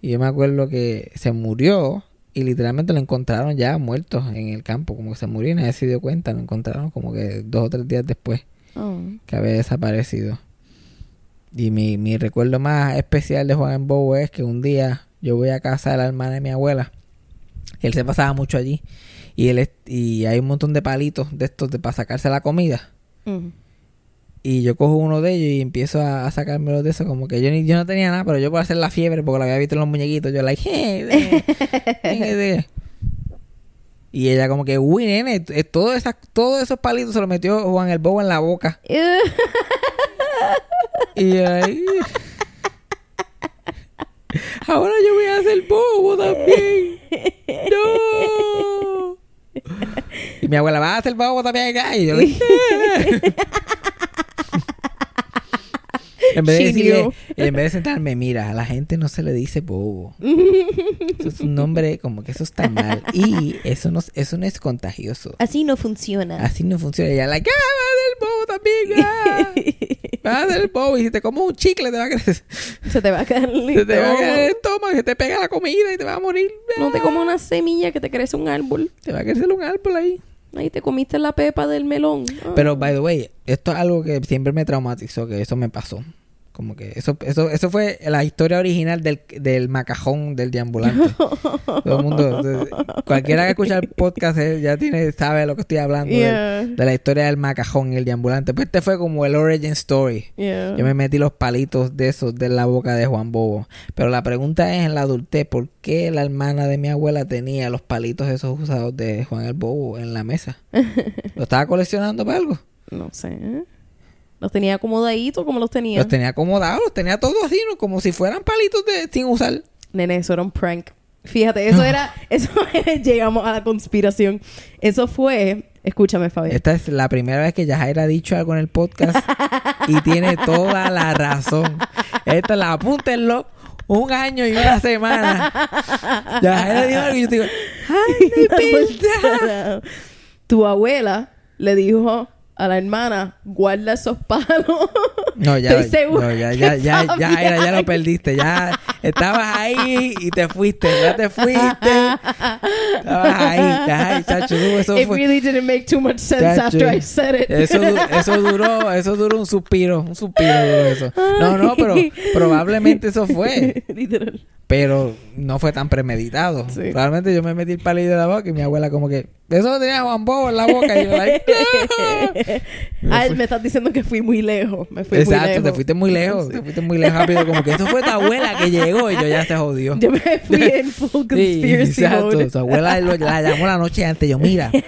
Y yo me acuerdo que se murió y literalmente lo encontraron ya muerto en el campo. Como que se murió y nadie se dio cuenta. Lo encontraron como que dos o tres días después Oh. que había desaparecido. Y mi, mi recuerdo más especial de Juan el Bobo es que un día yo voy a casa de la hermana de mi abuela. Él se pasaba mucho allí. Y él y hay un montón de palitos de estos de, para sacarse la comida. Y yo cojo uno de ellos y empiezo a, a sacármelo de eso. Como que yo ni, yo no tenía nada, pero yo por hacer la fiebre, porque lo había visto en los muñequitos, yo like, "Hey, ven, ven, ven". Y ella como que, uy, nene, esas, todos esos palitos se los metió Juan el Bobo en la boca. Y ahí... Ahora yo voy a hacer bobo también. No. Y mi abuela va a hacer bobo también. acá?" Y yo En vez, de decirle, en vez de sentarme, mira, a la gente no se le dice bobo. Eso es un nombre como que eso está mal. Y eso no, eso no es contagioso. Así no funciona. Así no funciona. Y ella, like, ah, va hacer bobo también. ah". Va hacer bobo. Y si te comes un chicle, te va a crecer. Se te va a caer el Se te va a caer el estómago. se te pega la comida y te va a morir. No te como una semilla que te crece un árbol. Te va a crecer un árbol ahí. Ahí te comiste la pepa del melón. Ah. Pero, by the way, esto es algo que siempre me traumatizó, que eso me pasó. Como que eso, eso, eso fue la historia original del, del macajón del deambulante. Todo el mundo, cualquiera que escucha el podcast eh, ya tiene, sabe lo que estoy hablando. de- la historia del macajón y el deambulante. Pues este fue como el origin story. Yeah. Yo me metí los palitos de esos de la boca de Juan Bobo. Pero la pregunta es en la adultez, ¿por qué la hermana de mi abuela tenía los palitos esos usados de Juan el Bobo en la mesa? ¿Lo estaba coleccionando para algo? No sé. Los tenía acomodaditos como los tenía. Los tenía acomodados, los tenía todos así, ¿no? como si fueran palitos de sin usar. Nene, eso era un prank. Fíjate, eso era... Eso llegamos a la conspiración. Eso fue... Escúchame, Fabián. Esta es la primera vez que Yajaira ha dicho algo en el podcast y tiene toda la razón. Esta la apúntenlo. Un año y una semana. Yajaira dijo algo y yo digo, ¡ay, de verdad! tu abuela le dijo a la hermana, guarda esos palos. No, ya, Estoy segura no, ya, ya, ya, ya, era, ya lo perdiste. Ya estabas ahí y te fuiste. Ya te fuiste. Estabas ahí, ya, chacho, eso It fue. really didn't make too much sense Chacho, after I said it. Eso, eso duró, eso duró un suspiro, un suspiro duró eso. No, no, pero probablemente eso fue. Literal. Pero no fue tan premeditado. Sí. Probablemente yo me metí el palillo de la boca y mi abuela como que, eso tenía Juan Bobo en la boca. Y yo, like, "No". Ah, me estás diciendo que fui muy lejos. Me fui muy Exacto, lejos. te fuiste muy lejos, te fuiste muy lejos rápido, como que eso fue tu abuela que llegó y yo ya se jodió. Yo me fui en full Sí, conspiracy exacto. mode. Tu abuela lo- la llamó la noche antes. Yo, mira,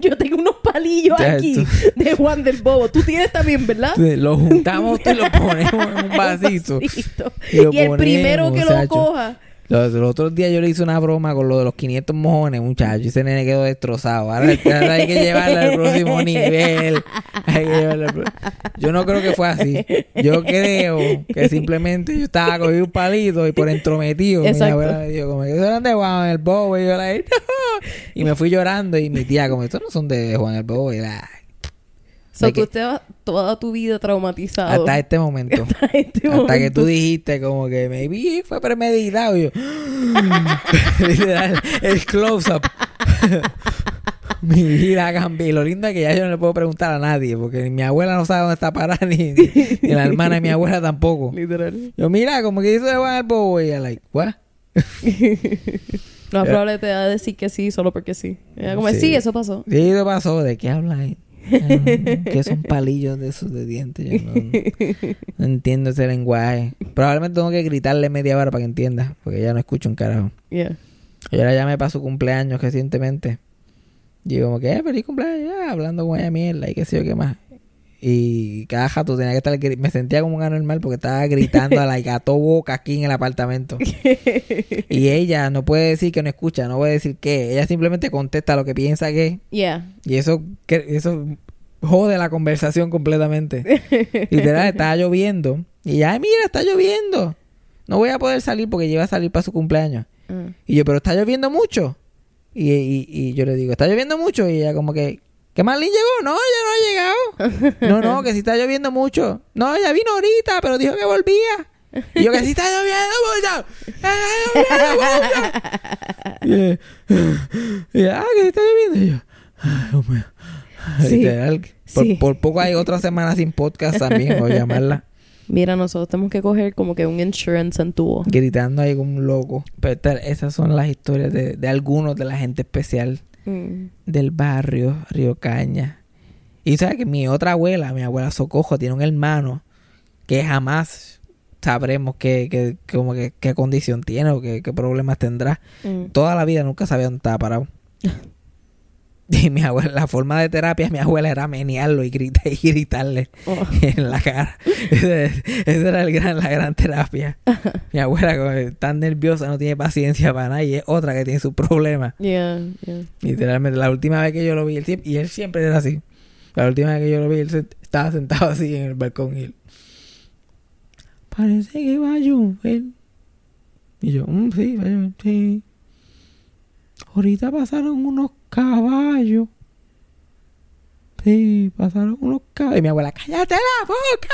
Yo tengo unos palillos Ya, aquí tú- de Juan del Bobo. Tú tienes también, ¿verdad? lo juntamos y lo ponemos en un vasito. Vasito. Y el primero que lo coja. Los, los otros días yo le hice una broma con lo de los 500 mojones, muchachos. Y ese nene quedó destrozado. Ahora, ahora hay que llevarlo al próximo nivel. Hay que al Yo no creo que fue así. Yo creo que simplemente yo estaba cogiendo un palito y por entrometido. Mi Exacto. abuela me dijo como que eso eran de Juan el Bobo. Y yo la no. Y me fui llorando y mi tía como estos no son de Juan el Bobo. Y la, So, tú que- estabas toda tu vida traumatizado. hasta este momento. Hasta este Hasta que tú dijiste como que maybe fue premeditado. Y yo, literal, el close-up. mi vida cambió. Y lo lindo es que ya yo no le puedo preguntar a nadie, porque mi abuela no sabe dónde está parada, ni, ni, ni la hermana de mi abuela tampoco. Literal. Yo, mira, como que hizo de el Bobo. Y ella, like, what? Más probable te va a decir que sí solo porque sí. Ella como, Sí. sí, eso pasó. Sí, ¿qué pasó? ¿De qué hablas que son palillos de esos de dientes. Yo no, no entiendo ese lenguaje. Probablemente tengo que gritarle media hora para que entienda, porque ella no escucha un carajo. Yeah. Yo la llamé para su cumpleaños recientemente. Y yo como que, eh, feliz cumpleaños, ya, hablando con ella mierda y qué sé yo qué más. Y cada jato tenía que estar, me sentía como un anormal porque estaba gritando a la gato boca aquí en el apartamento. y ella no puede decir que no escucha, no puede decir qué. Ella simplemente contesta lo que piensa que. Yeah. Y eso, que- eso jode la conversación completamente. Literal, estaba lloviendo. Y ya, "Ay, mira, está lloviendo. No voy a poder salir porque iba a salir para su cumpleaños. Mm. Y yo, pero está lloviendo mucho. Y, y, y yo le digo, ¿está lloviendo mucho? Y ella como que, ¿qué Marlene llegó? No, ella no ha llegado. No, no, que si está lloviendo mucho. No, ella vino ahorita, pero dijo que volvía. Y yo, que si está lloviendo mucho. Está lloviendo mucho. Y, ah, que si está lloviendo. Y yo, ay, Dios mío. Sí. Literal, por, Sí. por poco hay otra semana sin podcast también, a llamarla. Mira, nosotros tenemos que coger como que un insurance en tubo. Gritando ahí como un loco. Pero esta- esas son las historias de, de algunos de la gente especial Mm. del barrio Río Caña. Y sabes que mi otra abuela, mi abuela Socojo, tiene un hermano que jamás sabremos qué, qué, como que, qué condición tiene o qué, qué problemas tendrá. Mm. Toda la vida nunca sabía dónde estaba parado. Y mi abuela, la forma de terapia de mi abuela era menearlo y, grita, y gritarle Oh. en la cara. Esa era el gran, la gran terapia. Mi abuela, tan nerviosa, no tiene paciencia para nada y es otra que tiene sus problemas. Yeah, yeah. Literalmente, la última vez que yo lo vi, él siempre- y él siempre era así. La última vez que yo lo vi, él se- estaba sentado así en el balcón y él. Parece que va a llover. Y yo, "Mm, sí, va a llover, sí. Ahorita pasaron unos caballos. Sí, pasaron unos caballos. Y mi abuela, cállate la boca.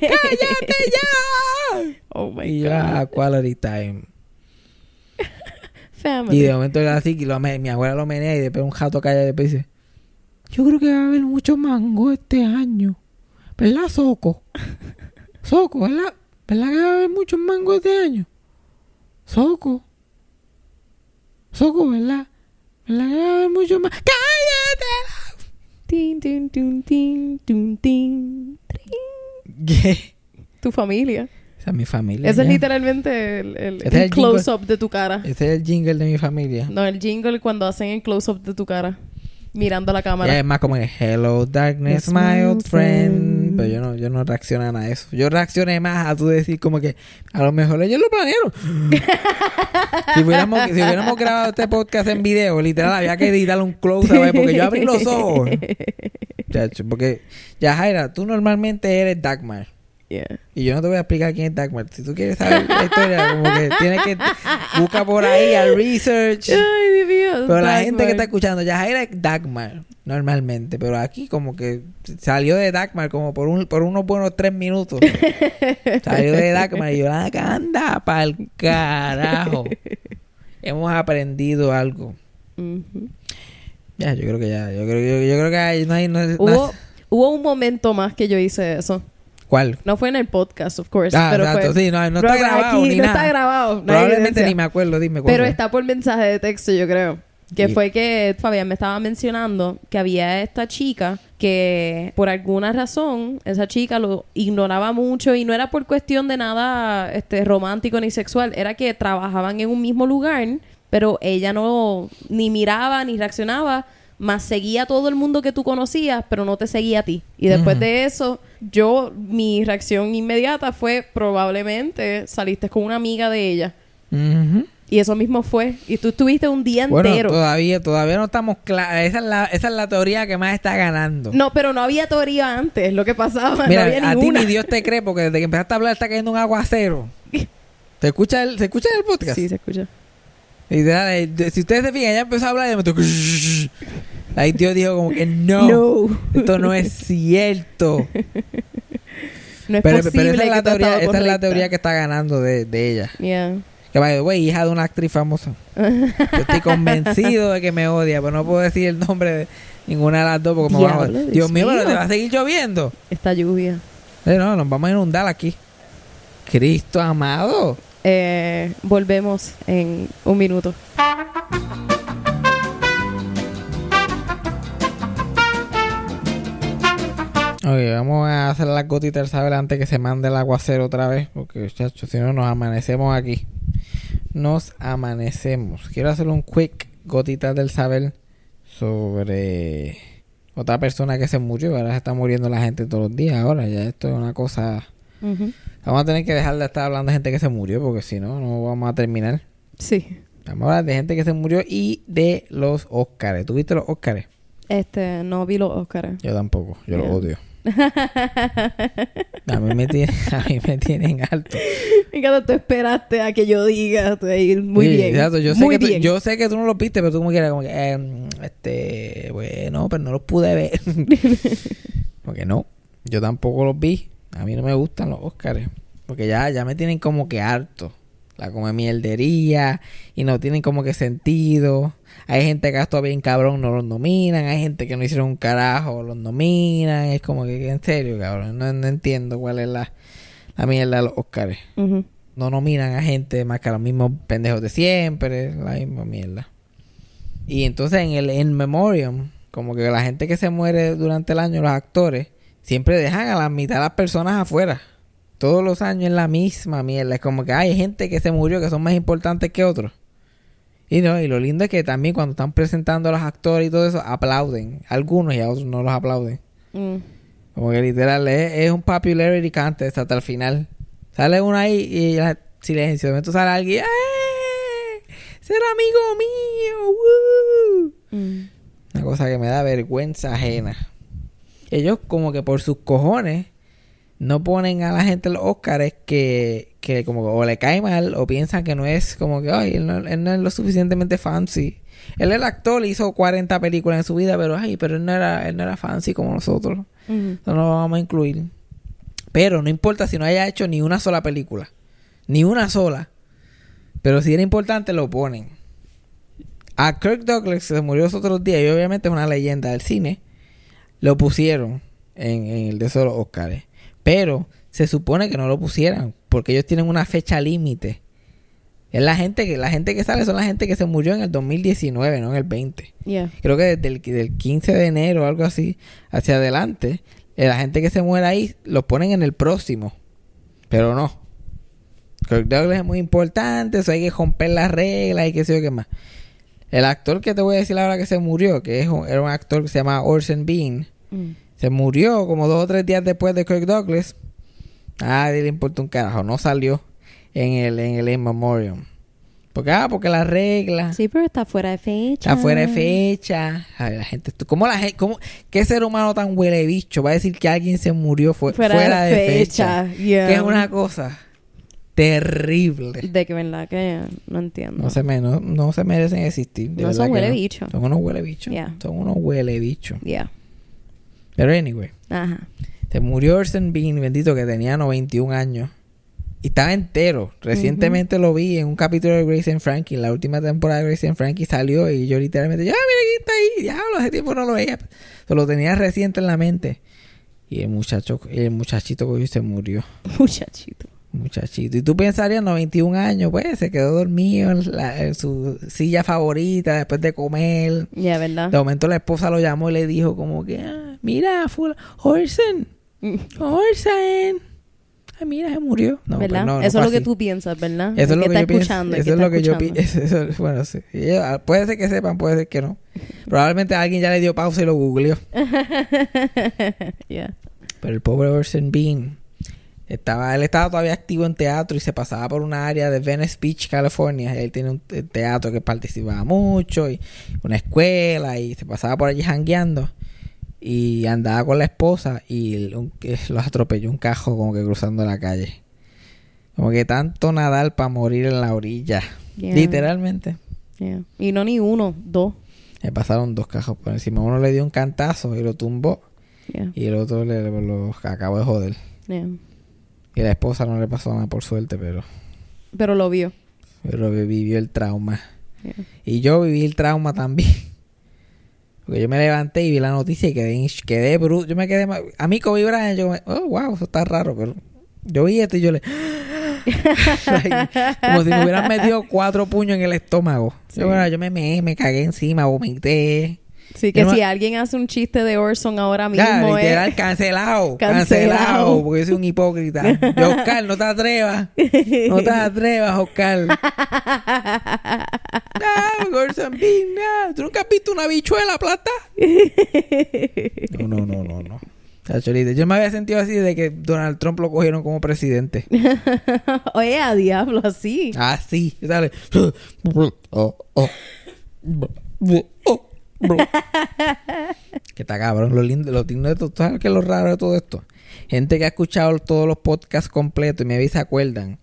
cállate ya. Oh my y God. ah, quality time. Family. Y de momento era así, que lo mi abuela lo menea y después un jato calla y después dice, yo creo que va a haber mucho mango este año. ¿Verdad, Soco? Soco, ¿verdad? ¿Verdad que va a haber muchos mangos este año? Soco. Soco, ¿verdad? ¿Verdad que va a haber muchos más? ¡Cállate! Tin, tin, tin, tin, tin, tin. ¿Qué? Tu familia. Esa es mi familia. Ese es ya. literalmente el, el, Ese es el el close-up de tu cara. Ese es el jingle de mi familia. No, el jingle cuando hacen el close-up de tu cara. Mirando a la cámara. es más como que Hello darkness, my old friend. Friend. Pero yo no, yo no reaccioné a eso. Yo reaccioné más a tú decir como que a lo mejor ellos lo planearon. si, hubiéramos, si hubiéramos grabado este podcast en video, literal, había que editarle un close up porque yo abrí los ojos. Chacho, porque ya Jaira, tú normalmente eres Dagmar. Yeah. Y yo no te voy a explicar quién es Dagmar. Si tú quieres saber la historia, como que tienes que busca por ahí al research. Ay, Dios mío. Pero la gente que está escuchando, Yajaira es Dagmar. Normalmente, pero aquí como que salió de Dagmar como por un por unos buenos tres minutos. salió de Dagmar y yo, "Ah, anda pa'l carajo. Hemos aprendido algo. Ya, yo creo que ya, yo creo, yo, yo creo que hay- no hay, no, no- Hubo, hubo un momento más que yo hice eso. ¿Cuál? No fue en el podcast, of course. Ah, pero exacto, fue, sí, no, está grabado aquí ni no nada. está grabado. Probablemente ni me acuerdo, dime cuál Pero fue. está por mensaje de texto, yo creo. Que Y- fue que Fabián me estaba mencionando que había esta chica que por alguna razón esa chica lo ignoraba mucho y no era por cuestión de nada este romántico ni sexual, era que trabajaban en un mismo lugar, pero ella no ni miraba ni reaccionaba, más seguía a todo el mundo que tú conocías, pero no te seguía a ti. Y después de eso, yo mi reacción inmediata fue probablemente saliste con una amiga de ella. Y eso mismo fue. Y tú estuviste un día Bueno, entero. todavía, todavía no estamos claros. Esa es, la, esa es la teoría que más está ganando. No, pero no había teoría antes. Lo que pasaba, Mira, no había a ti ni Dios te cree porque desde que empezaste a hablar está cayendo un aguacero. ¿Se escucha el, ¿se escucha el podcast? Sí, se escucha. Y de- de- si ustedes se fijan, ya empezó a hablar y me tocó... Ahí Dios dijo como que no, No. esto no es cierto. No es pero, posible pero esa es la teoría, esa es la teoría que está ganando de, de ella. Yeah. Que by the way, hija de una actriz famosa. Yo estoy convencido de que me odia, pero no puedo decir el nombre de ninguna de las dos porque me va a joder. Dios mío, pero te va a seguir lloviendo. Esta lluvia. Eh, no, nos vamos a inundar aquí. Cristo amado. Eh, volvemos en un minuto. Ok, vamos a hacer las gotitas del saber antes que se mande el aguacero otra vez. Porque, chacho, si no nos amanecemos aquí. Nos amanecemos. Quiero hacer un quick gotitas del saber sobre otra persona que se murió. Ahora se está muriendo la gente todos los días. Ahora ya esto es una cosa... Vamos a tener que dejar de estar hablando de gente que se murió porque si no, no vamos a terminar. Sí. Vamos a hablar de gente que se murió y de los Óscares. ¿Tuviste los Óscares? Este, no vi los Oscars. Yo tampoco. Yo los odio. A mí me, tienen, a mí me tienen alto. Me encanta, tú esperaste a que yo diga. tú ahí, Muy Sí, bien. exacto. Yo, sé Muy que tú, bien. yo sé que tú no los viste, pero tú como quieras, como que, eh, este, bueno, pero no los pude ver. porque no, yo tampoco los vi. A mí no me gustan los Óscares. Porque ya, ya me tienen como que harto. La come mierdería y no tienen como que sentido. Hay gente que actúa bien cabrón, no los nominan. Hay gente que no hicieron un carajo, los nominan. Es como que, en serio, cabrón. No, no entiendo cuál es la, la mierda de los Óscares Ujú. no nominan a gente más que a los mismos pendejos de siempre, la misma mierda. Y entonces en el In Memoriam, como que la gente que se muere durante el año, los actores, siempre dejan a la mitad de las personas afuera. Todos los años es la misma mierda. Es como que hay gente que se murió que son más importantes que otros. Y no, y lo lindo es que también cuando están presentando a los actores y todo eso, aplauden. Algunos y a otros no los aplauden. Mm. Como que literal es, es un popularity contest hasta el final. Sale uno ahí y ya, silencio. De momento sale alguien. ¡Eh! ¡Ser amigo mío! ¡Woo! Mm. Una cosa que me da vergüenza ajena. Ellos como que por sus cojones no ponen a la gente en los Oscars que, que como que o le cae mal o piensan que no es como que, ay, él no, él no es lo suficientemente fancy. Él es el actor, hizo 40 películas en su vida, pero ay, pero él no era, él no era fancy como nosotros. Ujú. No lo vamos a incluir. Pero no importa si no haya hecho ni una sola película. Ni una sola. Pero si era importante, lo ponen. A Kirk Douglas se murió los otros días y obviamente es una leyenda del cine. Lo pusieron en, en el de los Oscars. Pero se supone que no lo pusieran porque ellos tienen una fecha límite. Es la gente que la gente que sale son la gente que se murió en el 2019, no en el 20 Yeah. creo que desde el del 15 de enero o algo así hacia adelante, eh, la gente que se muera ahí los ponen en el próximo. Pero no. Kirk Douglas es muy importante, eso hay que romper las reglas y qué sé yo qué más. El actor que te voy a decir ahora que se murió, que es un- era un actor que se llama Orson Bean, Mm. Se murió como dos o tres días después de Kirk Douglas. A nadie le importa un carajo, no salió en el, en el In Memoriam. Porque, ah, porque las reglas. Sí, pero está fuera de fecha. Está fuera de fecha. Ay, la gente, ¿cómo la gente, cómo, qué ser humano tan huele bicho va a decir que alguien se murió fue- fuera, de, fecha? Yeah. Que es una cosa. terrible. De que verdad que no entiendo. No se, me, no, no se merecen existir. de No son huele bicho. Son unos huele bichos. Yeah. Son unos huele bichos. Yeah. Pero anyway, Ajá. se murió Orson Bean, bendito, que tenía 91 años. Y estaba entero. Recientemente lo vi en un capítulo de Grace and Frankie. La última temporada de Grace and Frankie salió y yo literalmente, ya, mira quién está ahí. Diablo, hace tiempo no lo veía. Se lo tenía reciente en la mente. Y el muchacho, el muchachito que se murió. Muchachito. Muchachito. Y tú pensarías, 91 años, pues se quedó dormido en, la- en su silla favorita después de comer. Ya, ¿verdad? De momento la esposa lo llamó y le dijo como que, ah, mira, fula, Orson, Orson. Ay, mira, se murió. No, ¿Verdad? pues no, no eso es lo que tú piensas, ¿verdad? Eso es lo que yo pienso. Eso es lo que yo pienso. Bueno, sí. Ella- puede ser que sepan, puede ser que no. Probablemente alguien ya le dio pausa y lo googleó. Yeah. Pero el pobre Orson Bean estaba, él estaba todavía activo en teatro y se pasaba por una área de Venice Beach, California. Él tiene un te- teatro que participaba mucho y una escuela y se pasaba por allí jangueando y andaba con la esposa y un- los atropelló un cajo como que cruzando la calle. Como que tanto nadar para morir en la orilla. Yeah. Literalmente. Yeah. Y no ni uno, dos. Le pasaron dos cajos por encima. Uno le dio un cantazo y lo tumbó Yeah. y el otro le, lo acabó de joder. Y la esposa no le pasó nada por suerte, pero, Pero lo vio. pero vivió el trauma. Y yo viví el trauma también. Porque yo me levanté y vi la noticia y quedé, quedé bruto. Yo me quedé... A mí Kobe Bryant, yo me... Oh, wow, eso está raro, pero... Yo vi esto y yo le... Como si me hubieran metido cuatro puños en el estómago. Yo, bueno, yo me, me, me cagué encima, vomité. Sí, que no- si alguien hace un chiste de Orson ahora mismo Ya, literal, es... cancelado, Cancelado. cancelado, porque soy un hipócrita. Yo, Oscar, no te atrevas, no te atrevas, Oscar. No, Orson Bean, no. ¿Tú nunca has visto una bichuela plata? No, no, no, no, no. Yo me había sentido así desde que Donald Trump lo cogieron como presidente. Oye, a diablo, así. Así, sale. Oh, oh. Oh, que está cabrón. Lo lindo, lo lindo de todo, ¿sabes qué es lo raro de todo esto? Gente que ha escuchado todos los podcasts completos y me se acuerdan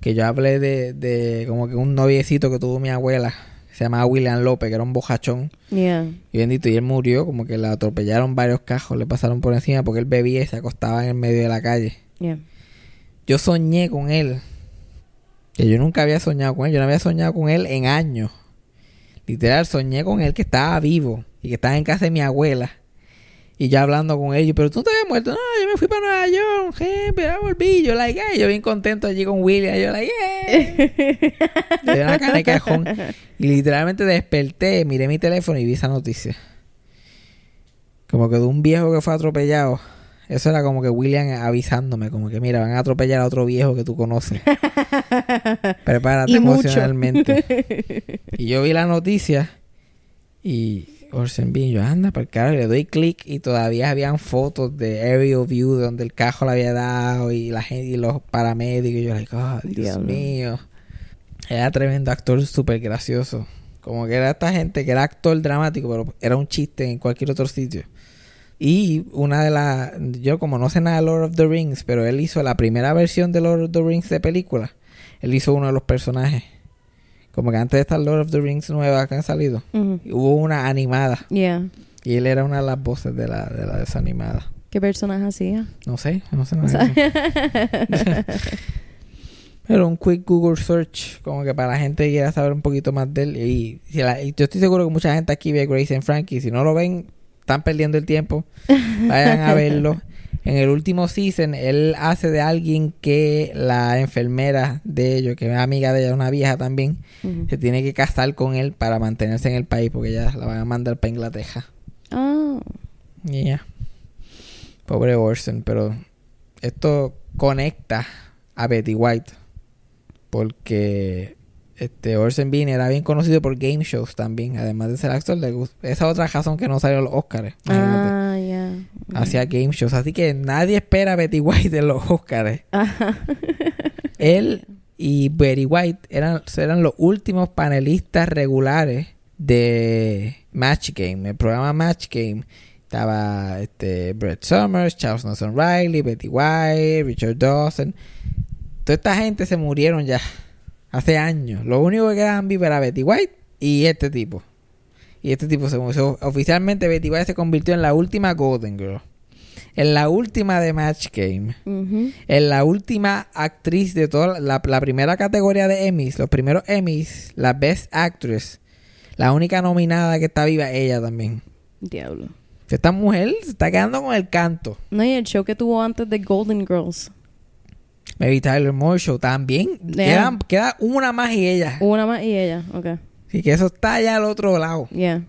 que yo hablé de, de como que un noviecito que tuvo mi abuela, que se llamaba William López, que era un bojachón. Yeah. Y bendito, y él murió, como que le atropellaron varios cajos, le pasaron por encima porque él bebía y se acostaba en el medio de la calle. Yeah. Yo soñé con él. Que yo nunca había soñado con él. Yo no había soñado con él en años. Literal, soñé con él que estaba vivo y que estaba en casa de mi abuela. Y yo hablando con ellos, pero tú no te habías muerto. No, yo me fui para Nueva York, jefe, ya volví. Yo, like, ay, yo bien contento allí con William. Yo, like. Le di una cara de cajón. Y literalmente desperté, miré mi teléfono y vi esa noticia. Como que de un viejo que fue atropellado. Eso era como que William avisándome, como que mira, van a atropellar a otro viejo que tú conoces. Prepárate Y emocionalmente. y yo vi la noticia y Orson Bean, yo anda para el carro, y le doy clic y todavía habían fotos de aerial view de donde el cajo le había dado y la gente y los paramédicos. Y yo, like, oh, Dios Diablo. mío. Era tremendo actor, súper gracioso. Como que era esta gente que era actor dramático, pero era un chiste en cualquier otro sitio. Y una de las... Yo como no sé nada de Lord of the Rings, pero él hizo la primera versión de Lord of the Rings de película. Él hizo uno de los personajes. Como que antes de estas Lord of the Rings nuevas que han salido, hubo una animada. Yeah. Y él era una de las voces de la, de la desanimada. ¿Qué personaje hacía? No sé, no sé nada. Pero un quick Google search, como que para la gente que quiera saber un poquito más de él. Y, si la- y yo estoy seguro que mucha gente aquí ve Grace and Frankie. Si no lo ven, están perdiendo el tiempo. Vayan a verlo. En el último season, él hace de alguien que la enfermera de ellos, que es amiga de ella, una vieja también, se tiene que casar con él para mantenerse en el país porque ya la van a mandar para Inglaterra. Ah. Y ya. Pobre Orson, pero esto conecta a Betty White. Porque este Orson Bean era bien conocido por game shows también. Además de ser actor, le esa otra razón que no salió los Oscars. Ah, ya. Hacía game shows. Así que nadie espera a Betty White en los Oscars. Ajá. Él y Betty White eran, eran los últimos panelistas regulares de Match Game, el programa Match Game. Estaba este, Brett Summers, Charles Nelson Riley, Betty White, Richard Dawson. toda esta gente se murieron ya. Hace años. Lo único que quedaban vivos era Betty White y este tipo. Y este tipo se. Oficialmente Betty White se convirtió en la última Golden Girl. En la última de Match Game. En la última actriz de toda la, la primera categoría de Emmys. Los primeros Emmys. La Best Actress. La única nominada que está viva, ella también. Diablo. Esta mujer se está quedando con el canto. No, y el show que tuvo antes de Golden Girls. Maybe Tyler Moore Show también. Queda, queda una más y ella. Una más y ella. Ok. Así que eso está allá al otro lado. Yeah.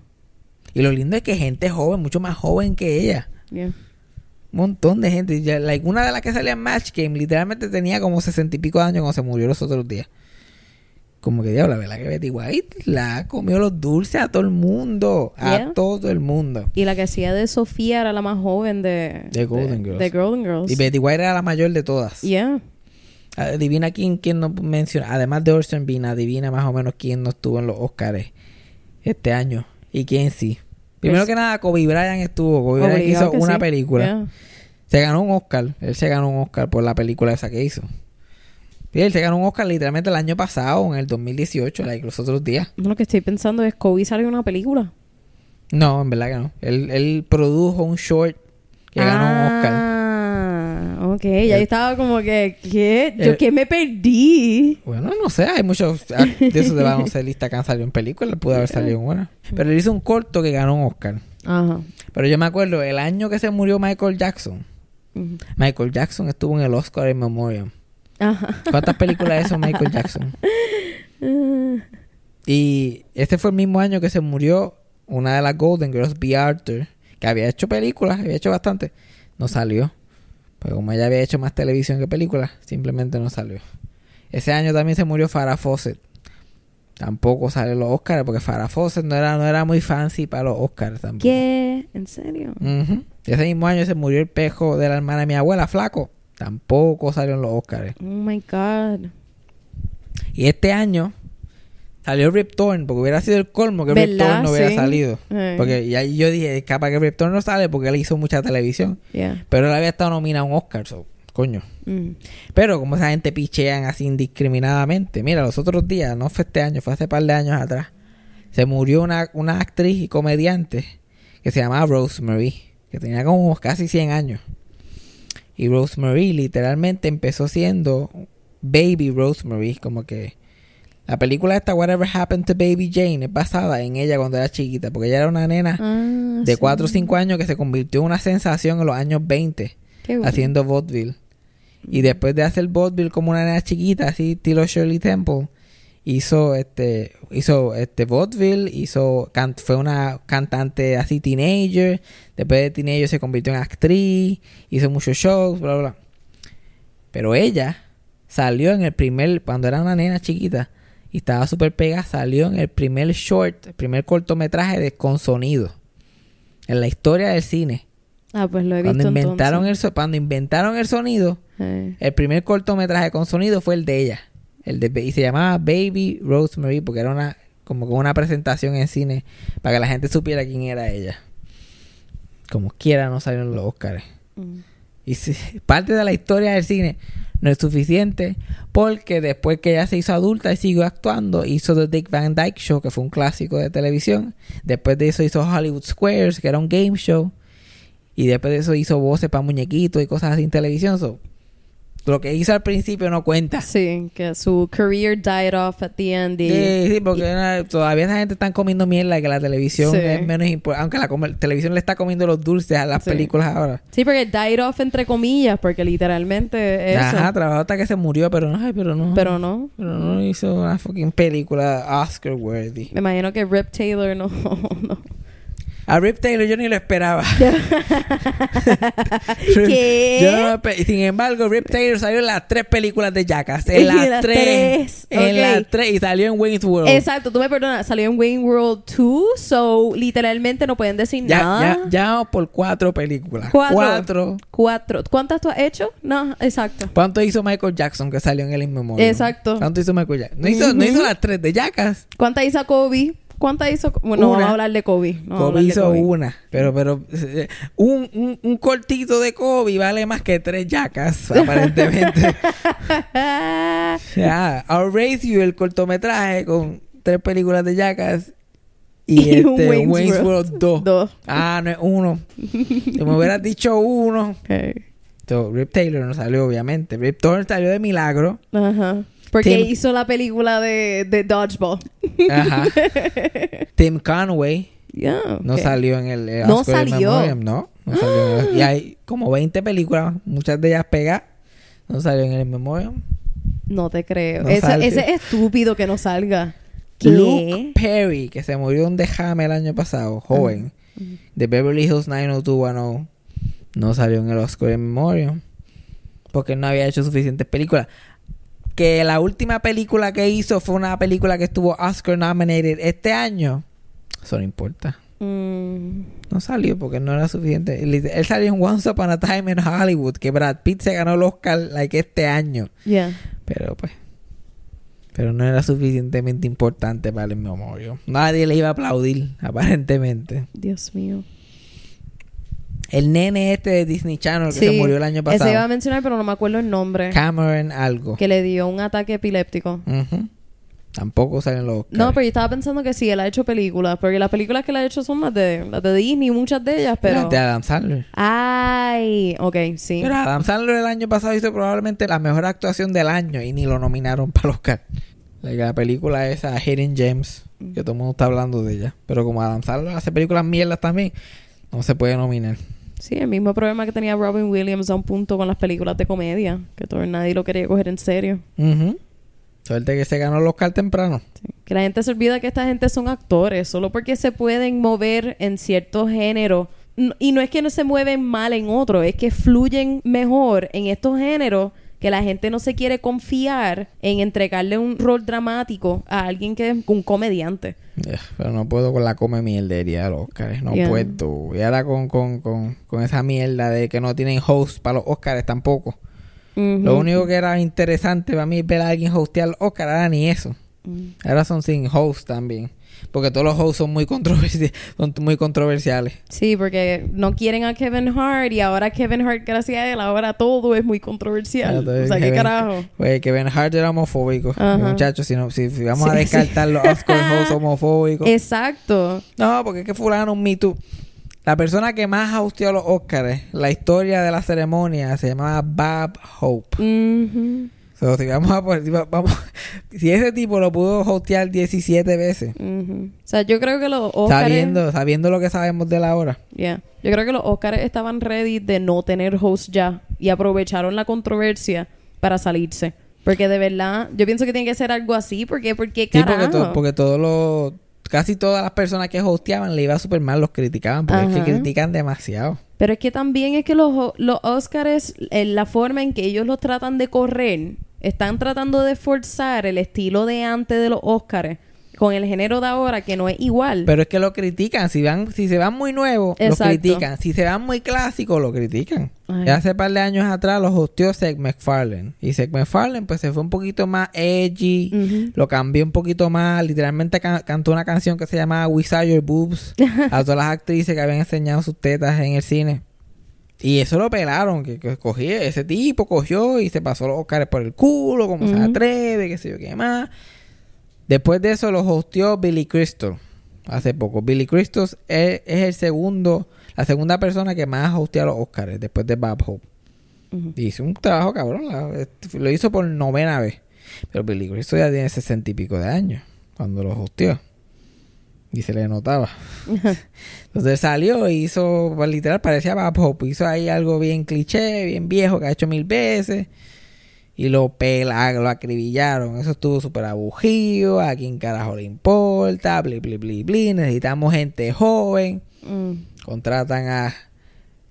Y lo lindo es que gente joven, mucho más joven que ella. Yeah. Un montón de gente. Ya, like, una de las que salía en Match Game literalmente tenía como sesenta y pico de años cuando se murió los otros días. Como que diablo, ¿verdad? Que Betty White la comió los dulces a todo el mundo. A todo el mundo. Y la que hacía de Sofía era la más joven de... De Golden Girls. De Golden Girls. Y Betty White era la mayor de todas. Yeah. Adivina quién, quién nos menciona. Además de Orson Bean, adivina más o menos quién no estuvo en los Oscars este año. Y quién sí. Primero Es- que nada, Kobe Bryant estuvo. Kobe Bryant hizo una sí. película. Yeah. Se ganó un Oscar. Él se ganó un Oscar por la película esa que hizo. Y él se ganó un Oscar literalmente el año pasado, en el 2018, like, los otros días. No, lo que estoy pensando es Kobe salió una película. No, en verdad que no. Él, él produjo un short que ganó un Oscar. Ah, ok. Ya El- estaba como que, ¿qué? ¿Yo El- qué me perdí? Bueno, no sé, hay muchos act- de esos de baloncelistas que han salido en películas, pudo haber salido en una. Pero él hizo un corto que ganó un Oscar. Ajá. Pero yo me acuerdo, el año que se murió Michael Jackson. Michael Jackson estuvo en el Oscar in Memoriam. Ajá. ¿Cuántas películas hizo Michael Jackson? Y este fue el mismo año que se murió una de las Golden Girls, B. Arthur, que había hecho películas, había hecho bastante. No salió. Pues como ella había hecho más televisión que películas, simplemente no salió. Ese año también se murió Farah Fawcett. Tampoco salió los Oscars, porque Farah Fawcett no era, no era muy fancy para los Oscars tampoco. ¿Qué? ¿En serio? Ese mismo año se murió el pejo de la hermana de mi abuela, flaco. Tampoco salió en los Oscars. Oh my God. Y este año salió Rip Torn, porque hubiera sido el colmo que Rip. Torn no hubiera salido. Porque ya yo dije, capaz que Rip Torn no sale porque él hizo mucha televisión. Yeah. Pero él había estado nominado a un Oscar, so, coño. Mm. Pero como esa gente pichean así indiscriminadamente. Mira, los otros días, no fue este año, fue hace par de años atrás. Se murió una, una actriz y comediante que se llamaba Rosemary, que tenía como casi 100 años. Y Rosemary literalmente empezó siendo Baby Rosemary, como que la película esta Whatever Happened to Baby Jane es basada en ella cuando era chiquita, porque ella era una nena Ah, de sí. 4 o 5 años que se convirtió en una sensación en los años 20 Qué bueno. haciendo vaudeville. Y después de hacer vaudeville como una nena chiquita, así estilo Shirley Temple, hizo este hizo este vaudeville, hizo can- fue una cantante así teenager, después de teenager se convirtió en actriz, hizo muchos shows, bla bla. bla. Pero ella salió en el primer cuando era una nena chiquita y estaba súper pegada, salió en el primer short, el primer cortometraje de con sonido en la historia del cine. Ah, pues lo he Cuando visto inventaron, el, entonces. cuando inventaron el sonido, Eh. el primer cortometraje con sonido fue el de ella. El de, y se llamaba Baby Rosemary porque era una como que una presentación en cine para que la gente supiera quién era ella. Como quiera no salieron los Oscars. Mm. Y si- parte de la historia del cine no es suficiente porque después que ella se hizo adulta y siguió actuando, hizo The Dick Van Dyke Show, que fue un clásico de televisión. Después de eso hizo Hollywood Squares, que era un game show. Y después de eso hizo voces para muñequitos y cosas así en televisión. Lo que hizo al principio no cuenta. Sí, que su career died off at the end. y- Sí, sí, porque na- todavía esa gente está comiendo mierda y que la televisión Sí. es menos importante. Aunque la televisión le está comiendo los dulces a las Sí. películas ahora. Sí, porque died off entre comillas, porque literalmente eso. Ajá, trabajó hasta que se murió, pero no, ay, pero no. Pero no. Pero no hizo una fucking película Oscar worthy. Me imagino que Rip Taylor no. no. A Rip Taylor yo ni lo esperaba. ¿Qué? Yo no lo Sin embargo, Rip Taylor salió en las tres películas de Jackass. En las, las tres. tres, En las tres. Y salió en Wayne's World. Exacto, tú me perdonas, salió en Wayne World 2, so literalmente no pueden decir Ya, nada. ya, ya por cuatro películas. Cuatro. Cuatro. Cuatro. ¿Cuántas tú has hecho? No, exacto. ¿Cuánto hizo Michael Jackson que salió en el In Memoriam? Exacto. ¿Cuánto hizo Michael Jackson? No hizo, no hizo las tres de Jackass. ¿Cuántas hizo Kobe? ¿Cuántas hizo? Bueno, Una. vamos a hablar de Kobe. No Kobe hizo Kobe. una. Pero, pero, eh, un, un, un cortito de Kobe vale más que tres yacas, aparentemente. Ya, Outrace You, el cortometraje con tres películas de yacas. Y, este, Wayne's Wayne's, World. World 2. Dos. Ah, no es uno. Si me hubieras dicho uno. Ok. So, Rip Taylor no salió, obviamente. Rip Taylor salió de milagro. Ajá. Porque Tim- hizo la película de, de Dodgeball. Ajá. Tim Conway Yeah, no salió en el eh, No salió. Memoriam, no. no salió en el- y hay como 20 películas, muchas de ellas pegadas. No salió en el Memoriam. No te creo. No ese, es estúpido que no salga. ¿Qué? Luke Perry, que se murió un dejame el año pasado, joven, de Beverly Hills 90210, no salió en el Oscar Memoriam. Porque no había hecho suficientes películas. Que la última película que hizo fue una película que estuvo Oscar nominated este año. Eso no importa. Mm, No salió porque no era suficiente. Él, salió en Once Upon a Time in Hollywood, que Brad Pitt se ganó el Oscar like este año. yeah. Pero pues. Pero no era suficientemente importante para el memorio. Nadie le iba a aplaudir, aparentemente. Dios mío. El nene este de Disney Channel que Sí, se murió el año Ese iba a pasado. mencionar, pero no me acuerdo el nombre. Cameron algo. Que le dio un ataque epiléptico. Ujú. Tampoco salen los Oscars. No, pero yo estaba pensando que sí, él ha hecho películas. Porque las películas que él ha hecho son las de, las de Disney, muchas de ellas, pero... Las de Adam Sandler. Ay, ok, sí. Pero Adam Sandler el año pasado hizo probablemente la mejor actuación del año y ni lo nominaron para los Oscar. La, la película esa, Hidden Gems, que todo el mundo está hablando de ella. Pero como Adam Sandler hace películas mierdas también, no se puede nominar. Sí, el mismo problema que tenía Robin Williams a un punto con las películas de comedia. Que todo nadie lo quería coger en serio. Ujú. Suerte que se ganó el Oscar temprano. Sí. Que la gente se olvida que esta gente son actores. Solo porque se pueden mover en cierto género. N- Y no es que no se mueven mal en otro. Es que fluyen mejor en estos géneros. Que la gente no se quiere confiar en entregarle un rol dramático a alguien que es un comediante. Eh, Pero no puedo con la come mierdería de los Oscars. No Yeah. puedo. Y ahora con, con, con, con esa mierda de que no tienen host para los Oscars tampoco. Lo único que era interesante para mí ver a alguien hostear los Oscars. Ahora ni eso. Mm. Ahora son sin host también. Porque todos los hosts son muy, controversi son muy controversiales. Sí, porque no quieren a Kevin Hart y ahora Kevin Hart, gracias a él, ahora todo es muy controversial. Entonces, o sea, ¿qué carajo? Pues Kevin Hart era homofóbico. Muchachos, si, no, si, si vamos a Sí, descartar los Oscar hosts homofóbicos. Exacto. No, porque es que fulano un Me Too. La persona que más hosteó los Oscars, la historia de la ceremonia, se llamaba Bob Hope. Ujú, So, si vamos a poner- si va- vamos, si ese tipo lo pudo hostear 17 veces. O sea, yo creo que los Oscars... sabiendo, sabiendo lo que sabemos de la hora. Yeah. Yo creo que los Oscars estaban ready de no tener host ya y aprovecharon la controversia para salirse. Porque de verdad, yo pienso que tiene que ser algo así, porque porque Sí, carajo. porque, to- porque todos los casi todas las personas que hosteaban le iba súper mal, los criticaban, porque es que critican demasiado. Pero es que también es que los, los Oscars, eh, la forma en que ellos los tratan de correr, están tratando de forzar el estilo de antes de los Oscars con el género de ahora que no es igual. Pero es que lo critican. Si van, si se van muy nuevos, lo critican. Si se van muy clásicos, lo critican. Ay. Ya hace par de años atrás los hosteó Seth MacFarlane. Y Seth MacFarlane pues se fue un poquito más edgy. Lo cambió un poquito más. Literalmente ca- cantó una canción que se llamaba We Saw Your Boobs. a todas las actrices que habían enseñado sus tetas en el cine. Y eso lo pelaron, que, que cogí, ese tipo cogió y se pasó los Oscars por el culo, como se atreve, qué sé yo qué más. Después de eso lo hosteó Billy Crystal hace poco. Billy Crystal es, es el segundo, la segunda persona que más hostea los Oscars después de Bob Hope. Y hizo un trabajo cabrón, la- este, lo hizo por novena vez. Pero Billy Crystal ya tiene sesenta y pico de años cuando lo hosteó. Y se le notaba. Entonces salió y hizo, pues, literal, parecía Bob Hope. Hizo ahí algo bien cliché, bien viejo, que ha hecho mil veces. Y lo pela, lo acribillaron. Eso estuvo súper abugido. A quién carajo le importa. Bli, bli, bli, bli. Necesitamos gente joven. Mm. Contratan a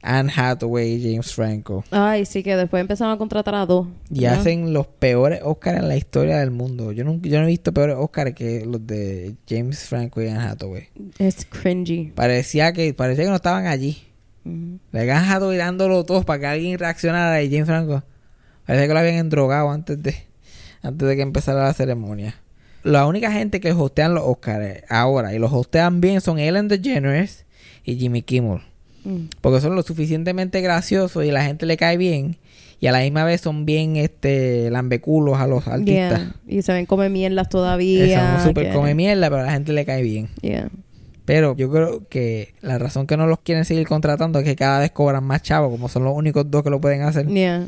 Anne Hathaway y James Franco. Ay, sí, que después empezaron a contratar a dos. Y hacen los peores Oscars en la historia del mundo. Yo, nunca, yo no he visto peores Oscars que los de James Franco y Anne Hathaway. Es cringy. Parecía que, parecía que no estaban allí. Ujú. Le habían Hathaway dándolo todo para que alguien reaccionara y James Franco. Parecía que lo habían endrogado antes de, antes de que empezara la ceremonia. la única gente que hostean los Oscars ahora y los hostean bien son Ellen DeGeneres y Jimmy Kimmel. Mm. Porque son lo suficientemente graciosos y la gente le cae bien. Y a la misma vez son bien este lambeculos a los artistas. Yeah. Y se ven come mierdas todavía. Son súper come mierda, pero a la gente le cae bien. Yeah. Pero yo creo que la razón que no los quieren seguir contratando es que cada vez cobran más chavos, como son los únicos dos que lo pueden hacer. Yeah.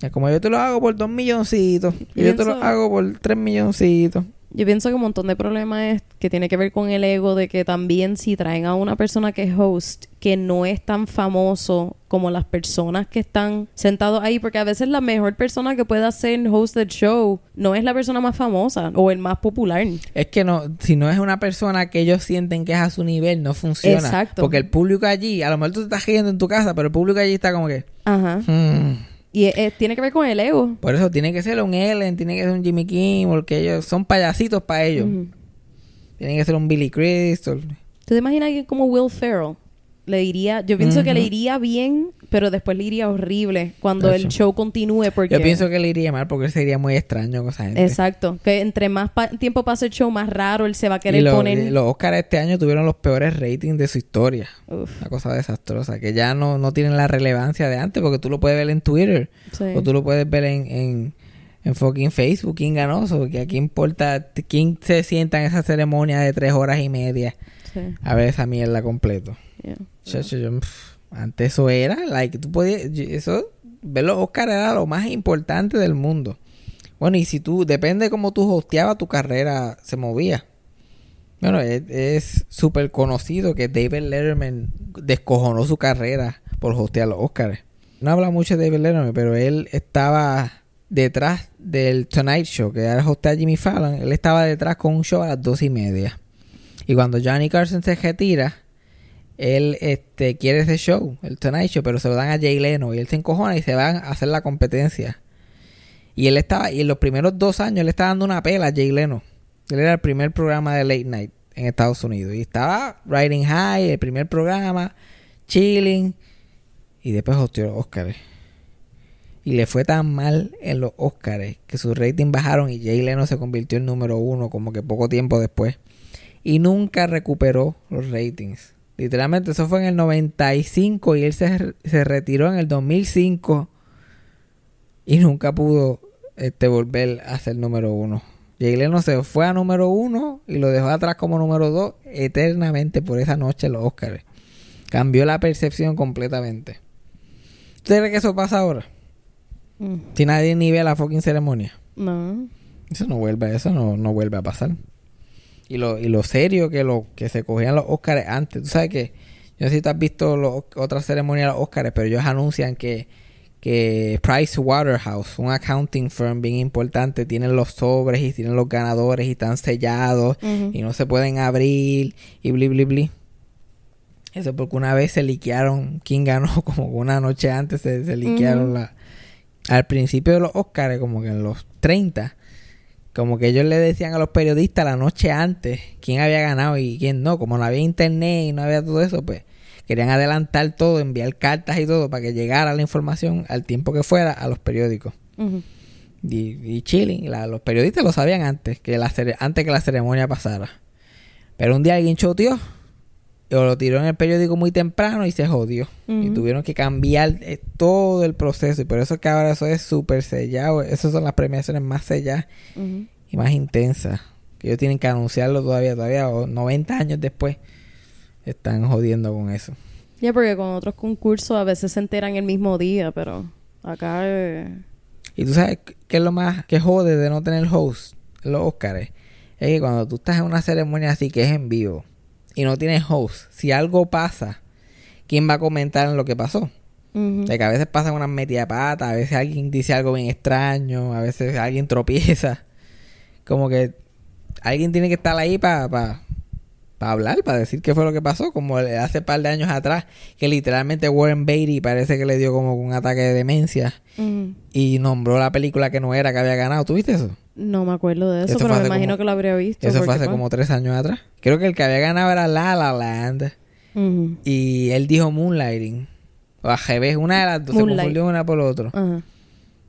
Es como yo te lo hago por dos milloncitos. Y yo te lo hago por tres milloncitos. Yo pienso que un montón de problemas es que tiene que ver con el ego de que también si traen a una persona que es host que no es tan famoso como las personas que están sentados ahí porque a veces la mejor persona que pueda ser host del show no es la persona más famosa o el más popular. Es que no, si no es una persona que ellos sienten que es a su nivel, no funciona. Exacto. Porque el público allí, a lo mejor tú te estás riendo en tu casa, pero el público allí está como que. Ajá. "Hmm". Y eh, tiene que ver con el ego. Por eso tiene que ser un Ellen, tiene que ser un Jimmy Kimmel, porque ellos son payasitos para ellos. Ujú. Tiene que ser un Billy Crystal. ¿Tú te imaginas que como Will Ferrell le diría, yo pienso que le iría bien, pero después le iría horrible cuando el show continúe porque Yo pienso que le iría mal porque sería muy extraño con esa gente. Exacto, que entre más pa- tiempo pase el show, más raro él se va a Y querer lo- poner. y los Oscars este año tuvieron los peores ratings de su historia. Uf, Una cosa desastrosa, que ya no, no tienen la relevancia de antes, porque tú lo puedes ver en Twitter, sí. o tú lo puedes ver en, en, en fucking Facebook, quién ganó, que aquí importa quién se sienta en esa ceremonia de tres horas y media Sí, a ver esa mierda completo. Antes eso era, like, tú podías, eso, ver los Oscars era lo más importante del mundo. Bueno, y si tú, depende de cómo tú hosteabas, tu carrera se movía. Bueno, es súper conocido que David Letterman descojonó su carrera por hostear los Oscars. No habla mucho de David Letterman, pero él estaba detrás del Tonight Show, que era hostear Jimmy Fallon. Él estaba detrás con un show a las dos y media. Y cuando Johnny Carson se retira, él este, quiere ese show, el Tonight Show, pero se lo dan a Jay Leno y él se encojona y se van a hacer la competencia. Y él estaba, y en los primeros dos años él estaba dando una pela a Jay Leno. Él era el primer programa de Late Night en Estados Unidos. Y estaba riding high, el primer programa, chilling. Y después hostió los Oscars. Y le fue tan mal en los Oscars que sus ratings bajaron y Jay Leno se convirtió en número uno como que poco tiempo después. Y nunca recuperó los ratings. Literalmente eso fue en el 95 y él se, se retiró en el 2005 y nunca pudo este, volver a ser número uno. Jay Leno se fue a número uno y lo dejó atrás como número dos eternamente por esa noche en los Oscars. Cambió la percepción completamente. ¿Usted cree que eso pasa ahora? Mm, Si nadie ni ve la fucking ceremonia. No. Eso no vuelve, eso no, no vuelve a pasar. Y lo, y lo serio que lo que se cogían los Óscares antes. Tú sabes que, yo no sé si tú has visto los, otras ceremonias de los Óscares, pero ellos anuncian que, que Price Waterhouse, un accounting firm bien importante, tienen los sobres y tienen los ganadores y están sellados y no se pueden abrir y bli bli bli. Eso porque una vez se liquearon quién ganó, como una noche antes se, se liquearon Ujú. la... Al principio de los Oscars, como que en los 30, como que ellos le decían a los periodistas la noche antes quién había ganado y quién no. Como no había internet y no había todo eso, pues querían adelantar todo, enviar cartas y todo para que llegara la información al tiempo que fuera a los periódicos. Y, y chilling, la- los periodistas lo sabían antes que la antes que la ceremonia pasara. Pero un día alguien choteó o lo tiró en el periódico muy temprano y se jodió. Y tuvieron que cambiar eh, todo el proceso. Y por eso es que ahora eso es súper sellado. Esas son las premiaciones más selladas y más intensas. Que ellos tienen que anunciarlo todavía, todavía, o 90 años después. Están jodiendo con eso. Ya, porque con otros concursos a veces se enteran el mismo día, pero acá... eh, Y tú sabes qué es lo más que jode de no tener host los Oscars. Es que cuando tú estás en una ceremonia así que es en vivo y no tienes host, si algo pasa, ¿quién va a comentar en lo que pasó? O sea, que a veces pasan unas metidas patas, a veces alguien dice algo bien extraño, a veces alguien tropieza. Como que alguien tiene que estar ahí para hablar, para decir qué fue lo que pasó. Como hace par de años atrás, que literalmente Warren Beatty parece que le dio como un ataque de demencia y nombró la película que no era que había ganado. ¿Tuviste eso? No me acuerdo de eso, Eso pero me imagino como- que lo habría visto. Eso fue hace pues, como tres años atrás. Creo que el que había ganado era La La Land y él dijo Moonlighting. O a revés, una de las dos. Se confundió una por otro. Ajá.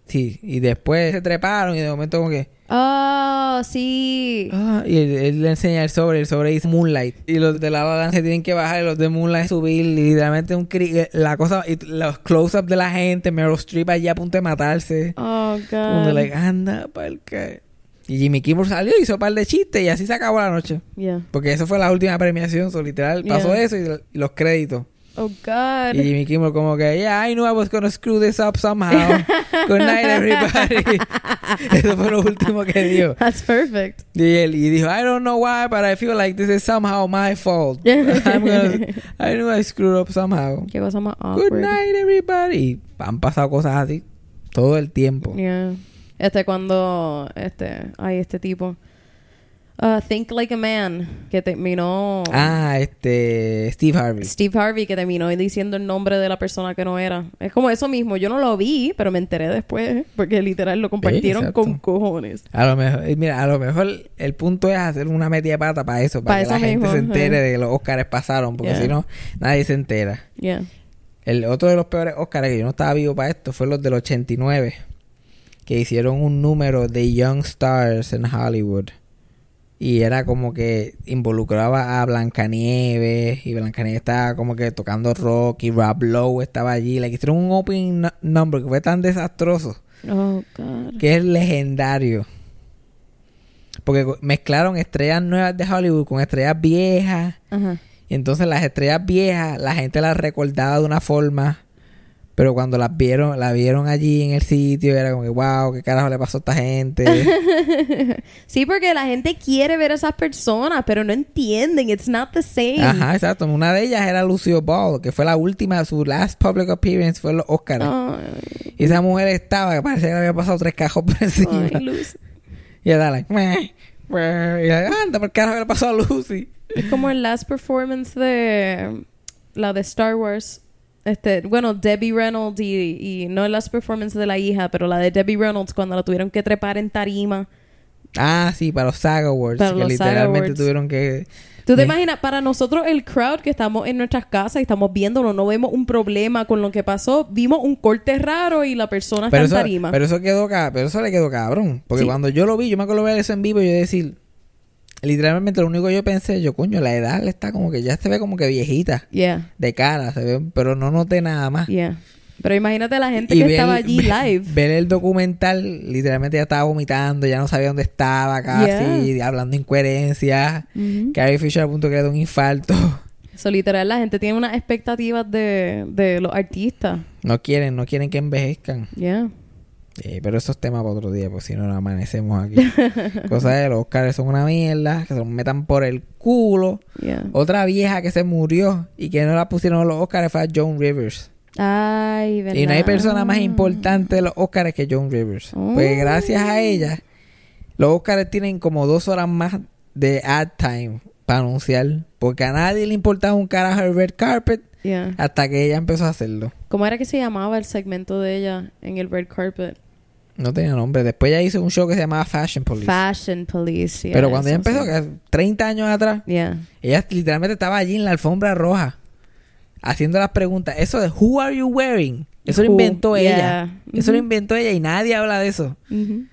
Sí, y después se treparon y de momento como que... Oh, sí. Ah, y él, él le enseña el sobre, el sobre dice Moonlight. Y los de la se tienen que bajar y los de Moonlight subir. Y literalmente un cri- la cosa, y los close-ups de la gente, Meryl Streep allí a punto de matarse. Oh, Uno God. like, anda, pa'l que. Y Jimmy Kimmel salió, hizo un par de chistes y así se acabó la noche. Yeah. Porque eso fue la última premiación, so, literal. Pasó Yeah. eso y, y los créditos. Oh, God. Y Jimmy Kimmel como que, yeah, I knew I was gonna screw this up somehow. Good night, everybody. Eso fue lo último que dijo. That's perfect. Y él y dijo, I don't know why, but I feel like this is somehow my fault. I'm gonna, I knew I screwed up somehow. Qué cosa más Good night, everybody. Han pasado cosas así todo el tiempo. Yeah. Este cuando este, ay, este tipo uh, Think Like a Man que terminó Ah, este, Steve Harvey. Steve Harvey que terminó diciendo el nombre de la persona que no era. Es como eso mismo, yo no lo vi, pero me enteré después porque literal lo compartieron con cojones. A lo mejor, mira, a lo mejor el punto es hacer una media pata para eso, para Pa' que la gente mismo, se entere de que los Oscars pasaron, porque Yeah. si no, nadie se entera. Yeah. El otro de los peores Oscars que yo no estaba vivo para esto fue los del 89, que hicieron un número de Young Stars en Hollywood. Y era como que involucraba a Blancanieves, y Blancanieves estaba como que tocando rock, y Rob Lowe estaba allí. Le hicieron un opening nu- number que fue tan desastroso, Oh god. que es legendario. Porque mezclaron estrellas nuevas de Hollywood con estrellas viejas. Y entonces las estrellas viejas, la gente las recordaba de una forma, pero cuando las vieron, la vieron allí en el sitio, era como que, wow, ¿qué carajo le pasó a esta gente? Sí, porque la gente quiere ver a esas personas, pero no entienden. It's not the same. Ajá, exacto. Una de ellas era Lucio Ball, que fue la última, su last public appearance fue en los Oscars. Ay, Y esa mujer estaba, que parecía que le había pasado tres cajos por encima. ay, Luz. y ella like, meh, meh, y ella, anda, ¿por qué carajo le pasó a Lucy? Es como el last performance de la de Star Wars. Este, bueno, Debbie Reynolds y, y no el last performance de la hija, pero la de Debbie Reynolds cuando la tuvieron que trepar en tarima. Ah, sí, para los SAG Awards, Para que los literalmente Awards. tuvieron que... ¿Tú te Me- imaginas? Para nosotros el crowd que estamos en nuestras casas y estamos viéndolo, no vemos un problema con lo que pasó. Vimos un corte raro y la persona Pero está eso, en tarima. pero eso quedó pero eso le quedó cabrón. Porque Sí. cuando yo lo vi, yo me acuerdo ver eso en vivo y yo decir, literalmente lo único que yo pensé, yo coño, la edad le está como que ya se ve como que viejita Yeah, de cara, se ve, pero no noté nada más. yeah. Pero imagínate la gente Y que ver- estaba allí ver- live. Ver el documental, literalmente ya estaba vomitando, ya no sabía dónde estaba casi, hablando incoherencias. Ujú. Carrie Fisher a punto que le da un infarto. So, literal, la gente tiene unas expectativas de, de los artistas. No quieren, no quieren que envejezcan. Yeah. Eh, pero esos temas para otro día, pues si no nos amanecemos aquí. Cosa de los Oscars son una mierda, que se los metan por el culo. Yeah. Otra vieja que se murió y que no la pusieron en los Oscars fue a Joan Rivers. Ay, verdad. Y no hay persona más importante de los Oscars que Joan Rivers. Pues Oh. gracias a ella, los Oscars tienen como dos horas más de ad time para anunciar. Porque a nadie le importaba un carajo el red carpet Yeah. hasta que ella empezó a hacerlo. ¿Cómo era que se llamaba el segmento de ella en el red carpet? No tenía nombre. Después ella hizo un show que se llamaba Fashion Police. Fashion Police. yeah, Pero cuando ella empezó, que 30 años atrás, Yeah. ella literalmente estaba allí en la alfombra roja haciendo las preguntas. Eso de Who are you wearing? Eso lo inventó yeah. ella. Eso lo Ujú. inventó ella y nadie habla de eso. Ujú.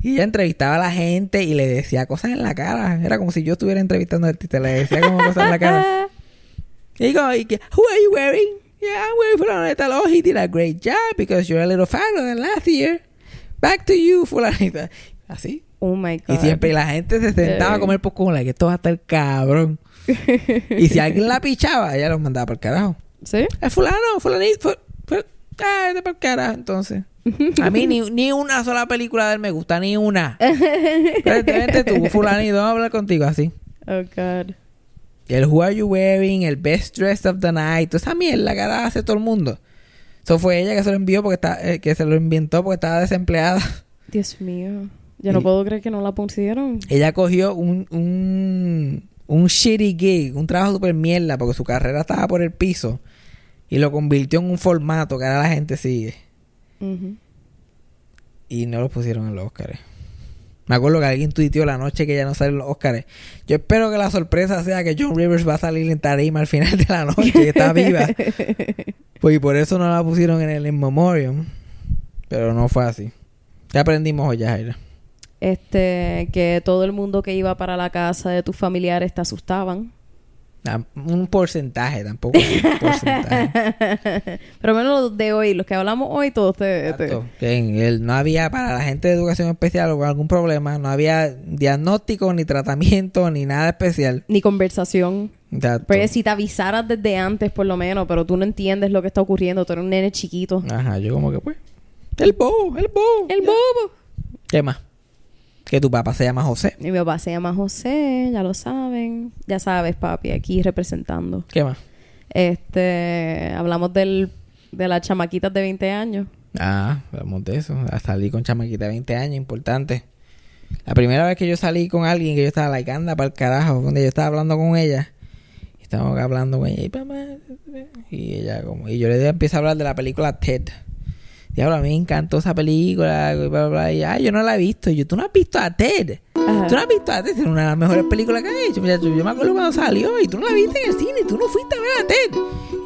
Y ella entrevistaba a la gente y le decía cosas en la cara. Era como si yo estuviera entrevistando al artista. Le decía como cosas en la cara. Y digo, Who are you wearing? Yeah, I'm wearing. Oh, he did a great job because you're a little fatter than last year. Back to you, fulanita. Así. Oh my God. Y siempre la gente se sentaba a comer popcorn, like, esto va a estar cabrón. y si alguien la pichaba, ella los mandaba por el carajo. ¿Sí? Es fulano, fulanito, fu- fu- ah, por el carajo, entonces. A mí ni, ni una sola película de él me gusta, ni una. Vente, tú, fulanito, vamos a hablar contigo así. Oh God. El Who Are You Wearing, el Best Dressed of the Night, toda esa mierda que ahora hace todo el mundo. Eso fue ella que se lo envió porque está, eh, que se lo inventó porque estaba desempleada. Dios mío. Yo no Y- puedo creer que no la pusieron. Ella cogió un, un, un shitty gig, un trabajo super mierda, porque su carrera estaba por el piso. Y lo convirtió en un formato que ahora la gente sigue. Ujú. Y no lo pusieron en los Oscars. Me acuerdo que alguien tuiteó la noche que ya no sale en los Oscars. Yo espero que la sorpresa sea que John Rivers va a salir en tarima al final de la noche, que está viva. Pues y por eso no la pusieron en el In Memoriam. Pero no fue así. ¿Qué aprendimos hoy, Jaira? Este, que todo el mundo que iba para la casa de tus familiares te asustaban. Un porcentaje, tampoco un porcentaje. Pero menos los de hoy, los que hablamos hoy, todos te, te- Exacto. Que en el- no había para la gente de educación especial o algún problema, no había diagnóstico, ni tratamiento, ni nada especial. ni conversación. Exacto. Pues si te avisaras desde antes, por lo menos, pero tú no entiendes lo que está ocurriendo, tú eres un nene chiquito. Ajá, yo como que pues. El bobo, el bobo. El bobo. ¿Qué más? Que tu papá se llama José. Mi papá se llama José, ya lo saben. Ya sabes, papi, aquí representando. ¿Qué más? Este, hablamos del, de las chamaquitas de 20 años. Ah, hablamos de eso. A salir con chamaquita de 20 años, importante. La primera vez que yo salí con alguien que yo estaba like, anda para el carajo, donde yo estaba hablando con ella. Y estábamos hablando con ella. Y, papá, y ella como, y yo le empiezo a hablar de la película Ted. Diablo, a mí me encantó esa película. Y, bla, bla, bla. Y, "Ay, yo no la he visto. Y yo, tú no has visto a Ted. Ajá. Tú no has visto a Ted. Es una de las mejores películas que ha hecho. Mira, yo me acuerdo cuando salió y tú no la viste en el cine. Tú no fuiste a ver a Ted.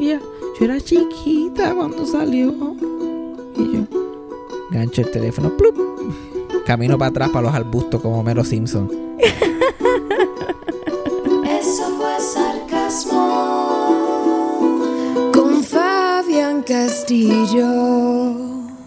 Y ella, yo era chiquita cuando salió. Y yo, gancho el teléfono, plup. Camino para atrás para los arbustos como Homero Simpson. Eso fue sarcasmo. Con Fabián Castillo.